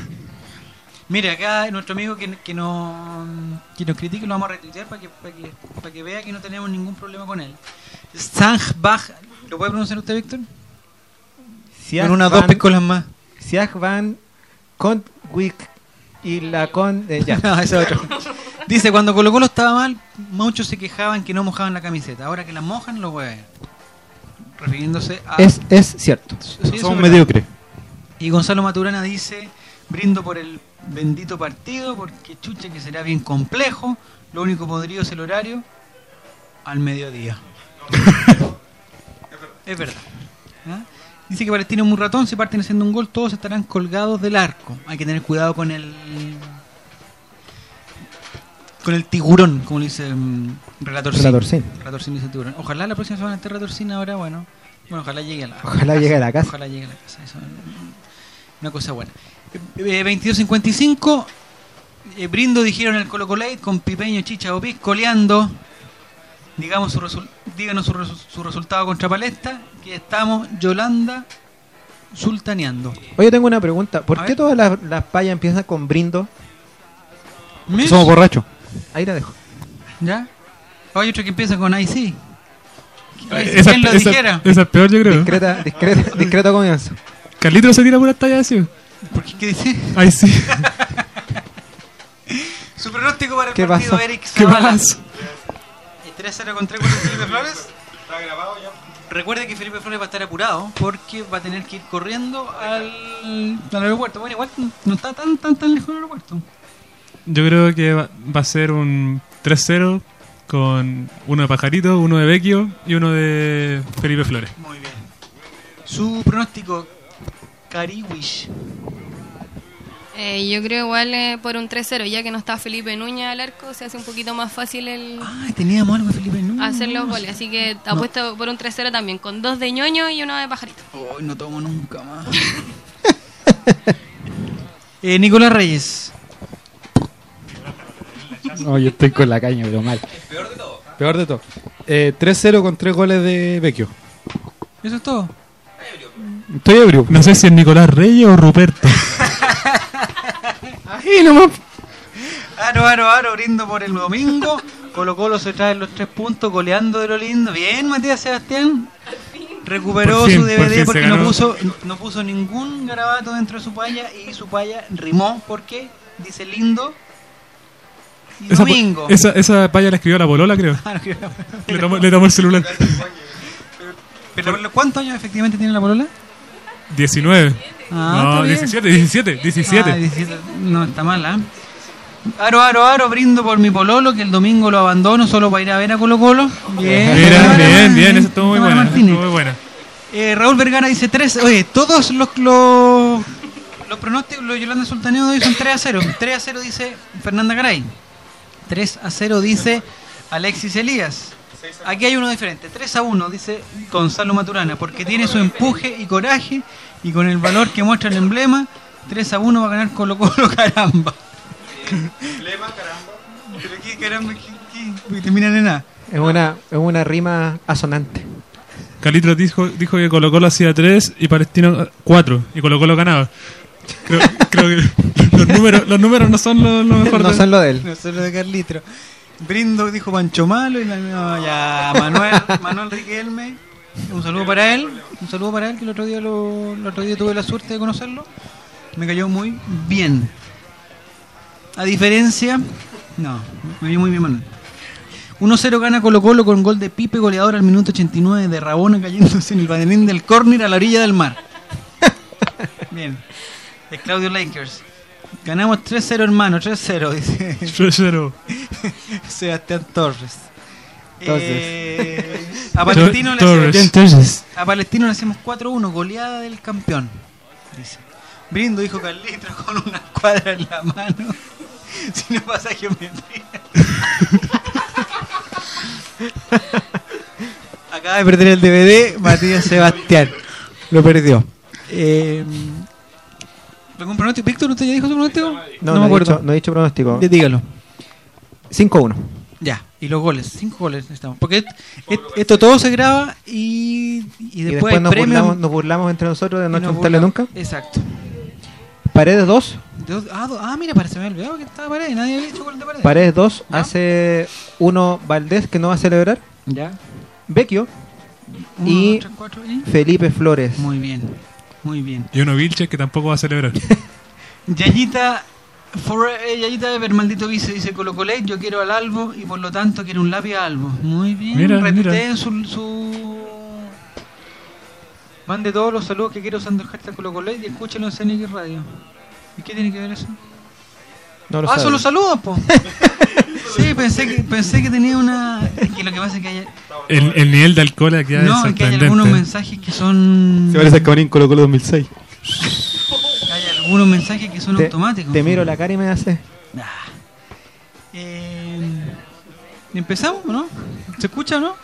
Mire, acá nuestro amigo que, que, no, que nos critique lo vamos a retuitear para que, para, que, para que vea que no tenemos ningún problema con él. Sangbach, ¿lo puede pronunciar usted, Víctor? Con unas van- dos piscolas más. Siak van y la con... eh, <laughs> ya. No, ese es otro. Dice, cuando Colo Colo estaba mal, muchos se quejaban que no mojaban la camiseta. Ahora que la mojan, lo hueven. Refiriéndose a... Es, es cierto. Sí, Son mediocres. Y Gonzalo Maturana dice, brindo por el bendito partido, porque chucha que será bien complejo. Lo único podrido es el horario al mediodía. Es verdad. ¿Ah? Dice que Palestino es muy ratón, si parten haciendo un gol, todos estarán colgados del arco. Hay que tener cuidado con el con el tiburón, como le dice Relatorcín. Relatorcín. Relatorcín dice tiburón. Ojalá la próxima semana esté Relatorcín ahora, bueno. Bueno, ojalá llegue a la Ojalá llegue a la casa. Ojalá llegue a la casa. Eso una cosa buena. Eh, 22.55. eh, Brindo dijeron el Colo Colate con Pipeño, Chicha o Piz coleando. Digamos su díganos su, resu- su resultado contra Palesta. Que estamos Yolanda sultaneando. Oye, tengo una pregunta. ¿Por A qué ver. todas las, las payas empiezan con brindo? Somos borrachos. Ahí la dejo. ¿Ya? Hay otro que empieza con IC. Eh, Esa, ¿Quién lo esa- dijera? esa es peor, yo creo. Discreta, discreta, <laughs> discreto comienzo. Carlitos se tira por talla así. ¿Por qué? ¿Qué dice? Ay, sí. <laughs> Su pronóstico para el ¿Qué partido pasó? Eric ¿Qué Zavala. Eh, 3-0 con 3 goles de Felipe Flores. Está grabado ya. Recuerde que Felipe Flores va a estar apurado porque va a tener que ir corriendo al, al aeropuerto. Bueno, igual no está tan tan tan lejos del aeropuerto. Yo creo que va, va a ser un 3-0 con uno de Pajarito, uno de Vecchio y uno de Felipe Flores. Muy bien. Su pronóstico, Cariwish. Eh, yo creo igual eh, por un 3-0, ya que no está Felipe Núñez al arco, se hace un poquito más fácil el Ay, teníamos algo de Felipe Núñez. hacer los goles. Así que apuesto por un 3-0 también, con dos de ñoño y uno de pajarito. Hoy no tomo nunca más. <laughs> eh, Nicolás Reyes. No, yo estoy con la caña, pero mal. Peor de todo. Peor de todo. Eh, 3-0 con 3 goles de Vecchio. Eso es todo. Estoy ebrio. No sé si es Nicolás Reyes o Ruperto. <laughs> Ahí nomás. Aro, aro, aro, brindo por el domingo. Colo Colo se trae los tres puntos, goleando de lo lindo. Bien, Matías Sebastián. Recuperó fin, su DVD porque no puso, no puso ningún garabato dentro de su paya y su paya rimó porque dice lindo y Esa, domingo. esa, esa paya la escribió la Polola, creo. Ah, no, Le tomó, le tomó el celular. Pero, ¿cuántos años efectivamente tiene la polola? 19. Ah, no, bien. 17, 17, 17. Ah, 17. No, está mal, ¿ah? Aro, aro, aro, brindo por mi pololo que el domingo lo abandono solo para ir a ver a Colo Colo. Bien, Mira, bien, bien, eso estuvo muy. Martínez. Estuvo muy buena. Eh, Raúl Vergara dice 3. Oye, todos los, los, los pronósticos, los Yolanda Sultaneo de hoy son 3 a 0. 3 a 0 dice Fernanda Garay. 3 a 0 dice Alexis Elías. Aquí hay uno diferente. 3 a 1 dice Gonzalo Maturana, porque tiene su empuje y coraje y con el valor que muestra el emblema, 3 a 1 va a ganar Colo Colo caramba. Emblema, caramba. Pero qué caramba, qué, qué, porque terminan en A. Es una, es una rima asonante. Calitro dijo, dijo que Colo Colo hacía 3 y Palestino 4 y Colo Colo ganaba. Creo, creo que los números, los números no son lo, lo mejor. No de- son lo de él. No sé lo de Carlitro. Brindo dijo Pancho Malo y no, ya Manuel, Manuel Riquelme. Un saludo para él. Un saludo para él que el otro día lo, el otro día tuve la suerte de conocerlo. Me cayó muy bien. A diferencia, no, me cayó muy bien Manuel. 1-0 gana Colo Colo con gol de Pipe, goleador al minuto 89 de Rabona cayéndose en el banderín del córner a la orilla del mar. <laughs> Bien. Es Claudio Lakers. Ganamos 3-0 hermano, 3-0 dice. 3-0. <laughs> Sebastián Torres. Entonces. Eh, a Palestino le Torres. hacemos, Entonces. a Palestino le hacemos 4-1, goleada del campeón. Dice. Brindo, dijo Carlitro, con una cuadra en la mano. <laughs> Si no pasa geometría. <laughs> Acaba de perder el DVD Matías Sebastián. Lo perdió. Eh, ¿Algún pronóstico? Víctor, ¿usted ya dijo su pronóstico? No, no, he dicho, no he dicho pronóstico. Dígalo. 5-1. Ya, y los goles, cinco goles necesitamos. Porque et- et- esto todo se graba y, y Y después, después hay nos burlamos, nos burlamos entre nosotros de no y burlamos. nunca. Exacto. Paredes 2. Dos- ah, do- ah, mira, parece me había olvidado que estaba Paredes. Nadie había hecho gol de Paredes. Paredes 2. Hace uno Valdés que no va a celebrar. Ya. Vecchio. Uno, y dos, tres, cuatro, y- Felipe Flores. Muy bien, muy bien. Y uno Vilches que tampoco va a celebrar. <laughs> Yayita, for, eh, Yayita Ever, maldito vice, dice Colo Colet, yo quiero al Albo y por lo tanto quiero un lápiz a Albo. Muy bien, Mira, retuiteen su, su... Mande todos los saludos que quiero usando el hashtag Colo Colet y escúchenlo en CNX Radio. ¿Y qué tiene que ver eso? No lo ah, son los saludos, po. <laughs> sí, pensé que, pensé que tenía una... Que lo que pasa es que hay... El, el nivel de alcohol aquí es No, es que hay algunos mensajes que son... Se parece al Camarín Colo Colo 2006. Hay algunos mensajes que son Te, automáticos. te miro la cara y me hace. Eh, ¿Empezamos o no? ¿Se escucha o no?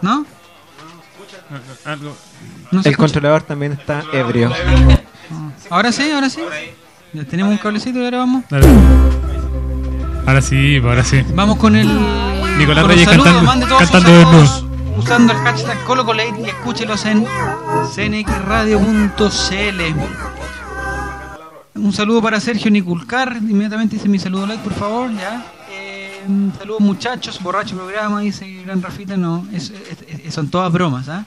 ¿No? Algo. No se El escucha. controlador también está ebrio. Ahora sí, ahora sí. Ya tenemos un cablecito y ahora vamos. Dale. Ahora sí, ahora sí. Vamos con el. Nicolás con los Reyes saludos, cantando- mande todos sus cantando saludos Usando el hashtag ColoColate y escúchelos en cnxradio.cl. Un saludo para Sergio Niculcar. Inmediatamente dice mi saludo like, por favor. Ya. Eh, saludos muchachos. Borracho programa, dice Gran Rafita. No, es- es- es- son todas bromas. ¿ah?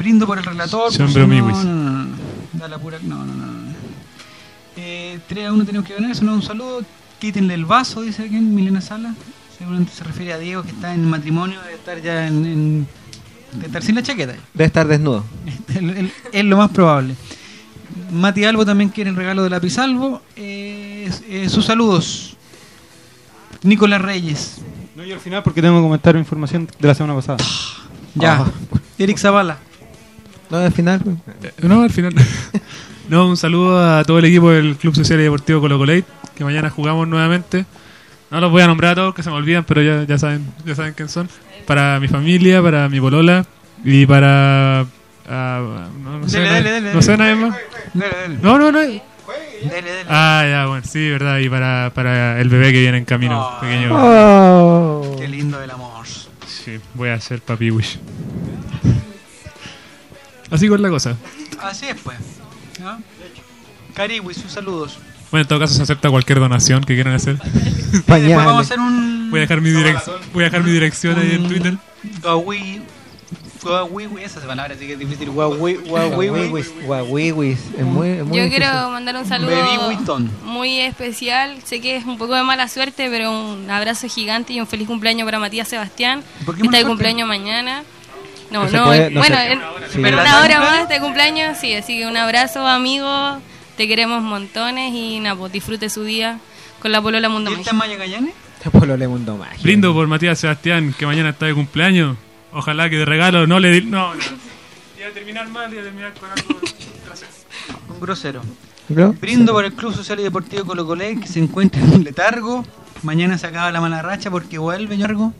Brindo por el relator. Bromiwis. No, no, no, no. Da la pura. No, no, no. Eh, 3 a 1 tenemos que ganar. Eso no es un saludo. Quítenle el vaso, dice aquí Milena Sala. Seguramente se refiere a Diego que está en matrimonio, de estar ya en, en- de estar sin la chaqueta. Debe estar desnudo. El- el- Es lo más probable. Mati Albo también quiere el regalo de lápiz Albo. Eh, eh, sus saludos. Nicolás Reyes. No, yo al final porque tengo que comentar información de la semana pasada. Ya. Ah. Eric Zavala. No, al final. Eh, No, al final. <laughs> no, un saludo a todo el equipo del Club Social y Deportivo Colo Colate, que mañana jugamos nuevamente. No los voy a nombrar a todos, que se me olvidan, pero ya, ya saben ya saben quién son. Para mi familia, para mi polola y para... ah, no, no sé, Dele, nadie- dele, dele, no sé dele. nadie más. Dele, dele. No, no, no. Dele, dele. Ah, ya, bueno, sí, verdad. Y para, para el bebé que viene en camino, Ah. pequeño. Oh. Qué lindo el amor. Sí, voy a hacer papi wish. Así con la cosa. Así es, pues. ¿Ya? Cariwi, sus saludos. Bueno, en todo caso se acepta cualquier donación que quieran hacer. <laughs> Después vamos a hacer un. Voy a dejar mi, direc- voy a dejar mi dirección ahí en Twitter. Gawi. Gawi, esa palabra sí que es difícil. Gawi, Guaguiwis. Guaguiwis. Es muy, es muy Yo difícil. quiero mandar un saludo muy especial. Sé que es un poco de mala suerte, pero un abrazo gigante y un feliz cumpleaños para Matías Sebastián. ¿Por qué Está de cumpleaños mañana. No, No puede, no bueno, se- en, Sí. en ¿Verdad? una hora más de cumpleaños, sí, así que un abrazo, amigo. Te queremos montones y nada, pues disfrute su día con la polola Mundo ¿Y esta Mágico. Maya Gallanes? Polo Le Mundo Mágico. Brindo por Matías Sebastián, que mañana está de cumpleaños. Ojalá que de regalo no le di... No, no. Iba a terminar mal, iba a terminar con algo. Un grosero. ¿Bro? Brindo por el Club Social y Deportivo Colo Colé que se encuentra en un letargo. Mañana se acaba la mala racha porque vuelve Yorgo.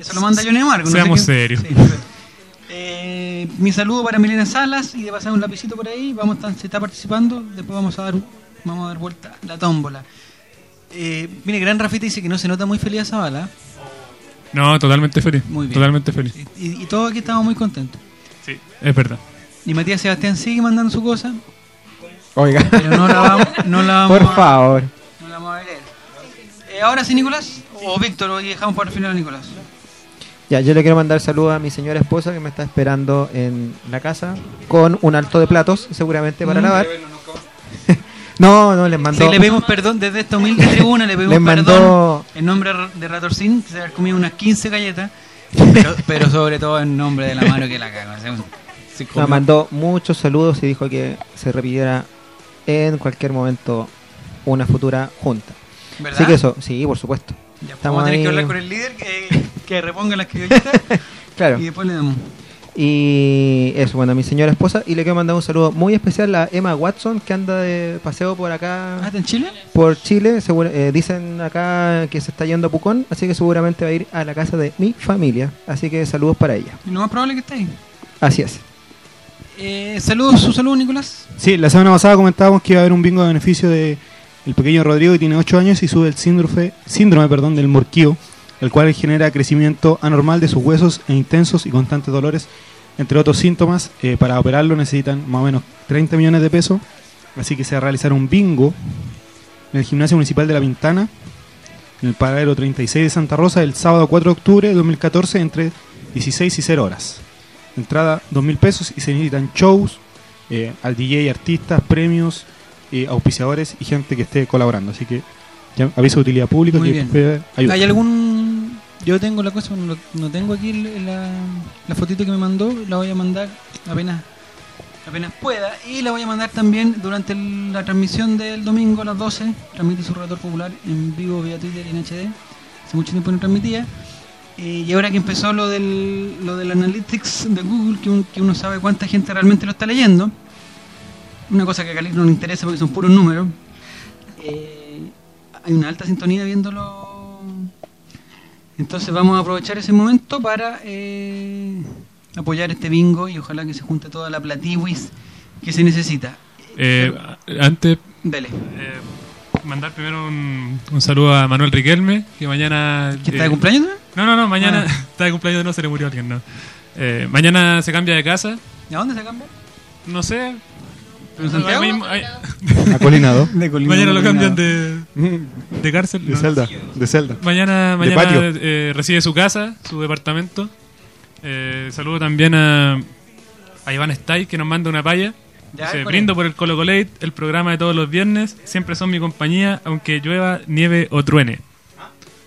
Eso lo manda Johnny Amargo. no sé Seamos serios. Sí, no sé. Eh, mi saludo para Milena Salas y de pasar un lapicito por ahí. Vamos, a estar- se está participando. Después vamos a dar, vamos a dar vuelta la tómbola. Eh, mire, Gran Rafita dice que no se nota muy feliz a Zavala. No, totalmente feliz. Muy bien. Totalmente feliz. Y, y todos aquí estamos muy contentos. Sí, es verdad. Y Matías Sebastián sigue mandando su cosa, Oiga. pero no la vamos, no la vamos Por a- favor. No la vamos a leer. Eh, ahora sí, Nicolás. O Víctor, y dejamos para el final a Nicolás. Ya, yo le quiero mandar saludos a mi señora esposa que me está esperando en la casa con un alto de platos, seguramente para Mm. lavar. <laughs> no, no, les mandó. Sí, le pedimos perdón desde esta humilde <laughs> tribuna, le pedimos Les mandó- perdón en nombre de Ratorcín, que se ha comido unas 15 galletas, pero, pero sobre todo en nombre de la mano que la caga. se comió- Nos mandó muchos saludos y dijo que se repitiera en cualquier momento una futura junta. ¿Verdad? Así que eso, sí, por supuesto. Ya, Estamos vamos a tener ahí. que hablar con el líder que, que reponga las criollitas <laughs> Claro. y después le damos. Y eso, bueno, a mi señora esposa. Y le quiero mandar un saludo muy especial a Emma Watson, que anda de paseo por acá. ¿Ah, está en Chile? Por Chile. seguro- eh, dicen acá que se está yendo a Pucón, así que seguramente va a ir a la casa de mi familia. Así que saludos para ella. Y lo más probable es que esté ahí. Así es. Eh, saludos, su saludo, Nicolás. Sí, la semana pasada comentábamos que iba a haber un bingo de beneficio de el pequeño Rodrigo que tiene 8 años y sube el síndrome, síndrome perdón, del morquío, el cual genera crecimiento anormal de sus huesos e intensos y constantes dolores, entre otros síntomas. Eh, para operarlo necesitan más o menos 30 millones de pesos, así que se va a realizar un bingo en el gimnasio municipal de La Pintana, en el paradero 36 de Santa Rosa, el sábado 4 de octubre de 2014 entre 16 y 0 horas. Entrada 2.000 pesos y se necesitan shows, eh, al DJ, artistas, premios, eh, auspiciadores y gente que esté colaborando. Así que ya, aviso de utilidad pública que. ¿Hay algún.? Yo tengo la cosa, no, no tengo aquí la, la fotito que me mandó, la voy a mandar apenas apenas pueda y la voy a mandar también durante la transmisión del domingo a las 12. Transmite su relator popular en vivo vía Twitter y en HD. Hace mucho tiempo no transmitía. Eh, y ahora que empezó lo del, lo del Analytics de Google, que, un- que uno sabe cuánta gente realmente lo está leyendo, una cosa que a Cali no le interesa porque son puros números, eh, hay una alta sintonía viéndolo. Entonces vamos a aprovechar ese momento para eh, apoyar este bingo y ojalá que se junte toda la platiwis que se necesita. Eh, antes, Dale. eh, mandar primero un, un saludo a Manuel Riquelme, que mañana... ¿Que está de cumpleaños? No, no, no, mañana Ah. <laughs> está de cumpleaños, no se le murió alguien, no. Eh, mañana se cambia de casa, ¿Y a dónde se cambia? no sé. ¿En Santiago? <laughs> Mañana lo cambian de, de cárcel. De no. celda, de celda. Mañana, De mañana patio. eh, recibe su casa, su departamento. Eh, saludo también a, a Iván Stay, que nos manda una palla. Ya, Dice, ¿cuál brindo por el Colo Colate, el programa de todos los viernes. Siempre son mi compañía, aunque llueva, nieve o truene.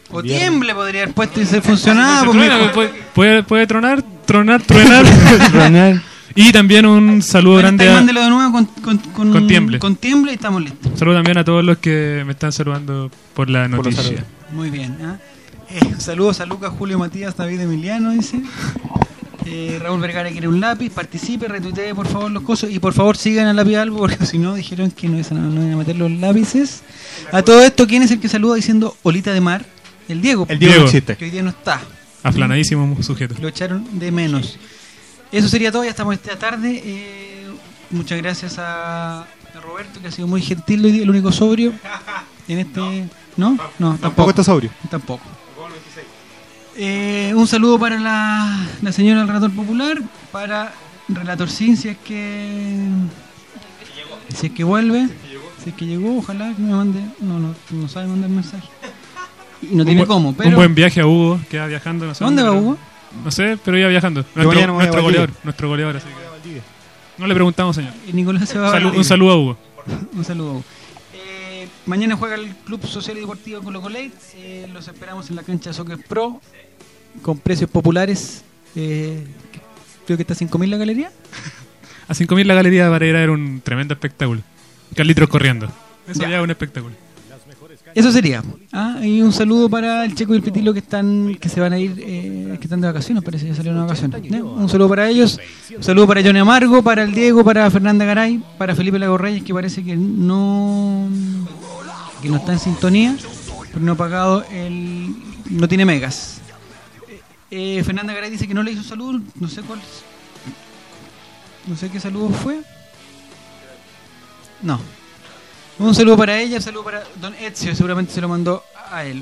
O tiemble podría haber puesto y se funcionaba. Se pues, truena, puede, puede, puede tronar, tronar, truenar. <laughs> y también un saludo Bueno, grande a, mándelo de nuevo con, con, con, Con tiemble. con tiemble y estamos listos. un saludo también a todos los que me están saludando por la noticia. Muy bien. ¿ah? Eh, saludos a Lucas, Julio, Matías, David Emiliano, dice. Eh, Raúl Vergara quiere un lápiz, participe, retuitee por favor los cosas y por favor sigan al lápiz Albo porque <laughs> si no dijeron que no iban a, no iban a meter los lápices. A todo esto, ¿quién es el que saluda diciendo Olita de Mar? El Diego. El Diego no existe. Que hoy día no está. Aflanadísimo sujeto. Lo echaron de menos. Eso sería todo, ya estamos esta tarde. Eh, muchas gracias a, Roberto, que ha sido muy gentil hoy día, el único sobrio en este... <laughs> ¿No? No, tampoco. Tampoco está sobrio. Tampoco. Eh, un saludo para la, la señora del Relator Popular, para Relator Sin, si es que... Si es que vuelve, si es que llegó, ojalá que me mande... No, no, no sabe mandar mensaje. Y no Un tiene buen- cómo, pero... Un buen viaje a Hugo, que va viajando. No sé ¿Dónde va Hugo? No sé, pero iba viajando. Nuestro, a goleador. Nuestro goleador, así que- No le preguntamos, señor. Nicolás se va a Salu- Valdivia. un saludo a Hugo. Un saludo. Eh, mañana juega el Club Social y Deportivo Colo Colate. Eh, los esperamos en la cancha Soccer Pro con precios populares. Eh, creo que está a 5.000 la galería. <laughs> A 5.000 la galería de Varela era un tremendo espectáculo. Carlitos corriendo. Eso ya es un espectáculo. Eso sería. Ah, y un saludo para el Checo y el Pitilo que están que se van a ir, eh, que están de vacaciones, parece, ya salieron de vacaciones. ¿eh? Un saludo para ellos. Un saludo para Johnny Amargo, para el Diego, para Fernanda Garay, para Felipe Lago Reyes, que parece que no que no está en sintonía, pero no ha pagado el no tiene megas. Eh, Fernanda Garay dice que no le hizo saludo, no sé cuál no sé qué saludo fue. No. Un saludo para ella, un saludo para Don Ezio, seguramente se lo mandó a él.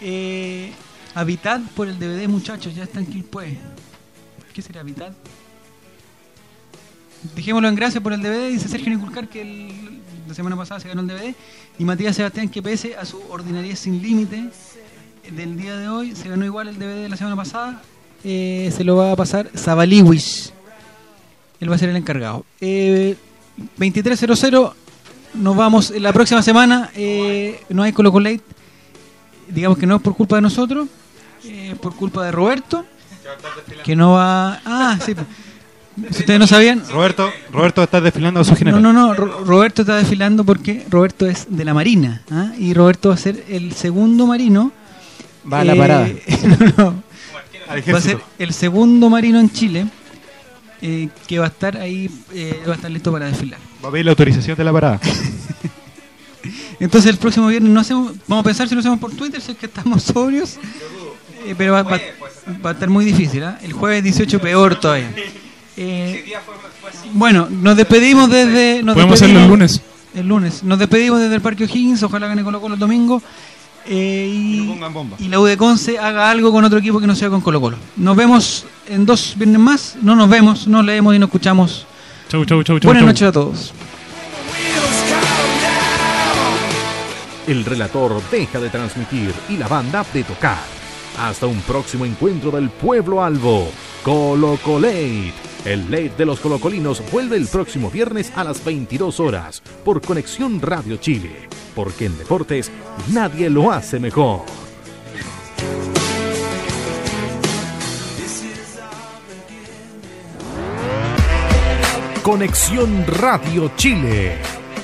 Eh, Habitat por el DVD, muchachos, ya está en Quilpué. ¿Qué será Habitat? Dejémoslo en gracia por el DVD, dice Sergio Niculcar que el- la semana pasada se ganó el DVD. Y Matías Sebastián que pese a su ordinariedad sin límite del día de hoy, se ganó igual el DVD de la semana pasada. eh, se lo va a pasar Zabaliwish. Él va a ser el encargado. Eh, 2300 nos vamos la próxima semana. eh, no hay Colo Colate. Digamos que no es por culpa de nosotros, eh, por culpa de Roberto. Que no va. Ah, sí. Si ustedes no sabían. Roberto, Roberto está desfilando a su No, general. no, no. Ro- Roberto está desfilando porque Roberto es de la Marina. ¿ah? Y Roberto va a ser el segundo marino. Va a la eh, parada. <laughs> no, no. Al Va a ser el segundo marino en Chile eh, que va a estar ahí, eh, va a estar listo para desfilar. Va a pedir la autorización de la parada. <laughs> Entonces el próximo viernes no hacemos, vamos a pensar si lo hacemos por Twitter, si es que estamos <laughs> sobrios, Eh, pero va, va- va a estar muy difícil. ¿ah? El jueves 18 peor todavía. Eh, bueno, nos despedimos desde. Nos Podemos hacerlo el lunes. El lunes. Nos despedimos desde el Parque O'Higgins. Ojalá gane Colo Colo el domingo. Eh, y, y la U de Conce haga algo con otro equipo que no sea con Colo Colo. Nos vemos en dos viernes más. No nos vemos, nos leemos y nos escuchamos. Chau, chau, chau, chau. Buenas chau. noches a todos. El relator deja de transmitir y la banda de tocar. Hasta un próximo encuentro del pueblo albo. Colo Colate. El late de los colocolinos vuelve el próximo viernes a las 22 horas por Conexión Radio Chile. Porque en deportes nadie lo hace mejor. Conexión Radio Chile.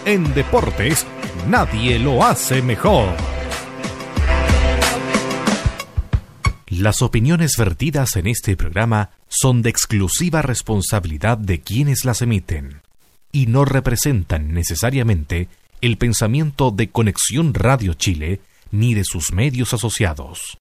En deportes nadie lo hace mejor. Las opiniones vertidas en este programa son de exclusiva responsabilidad de quienes las emiten y no representan necesariamente el pensamiento de Conexión Radio Chile ni de sus medios asociados.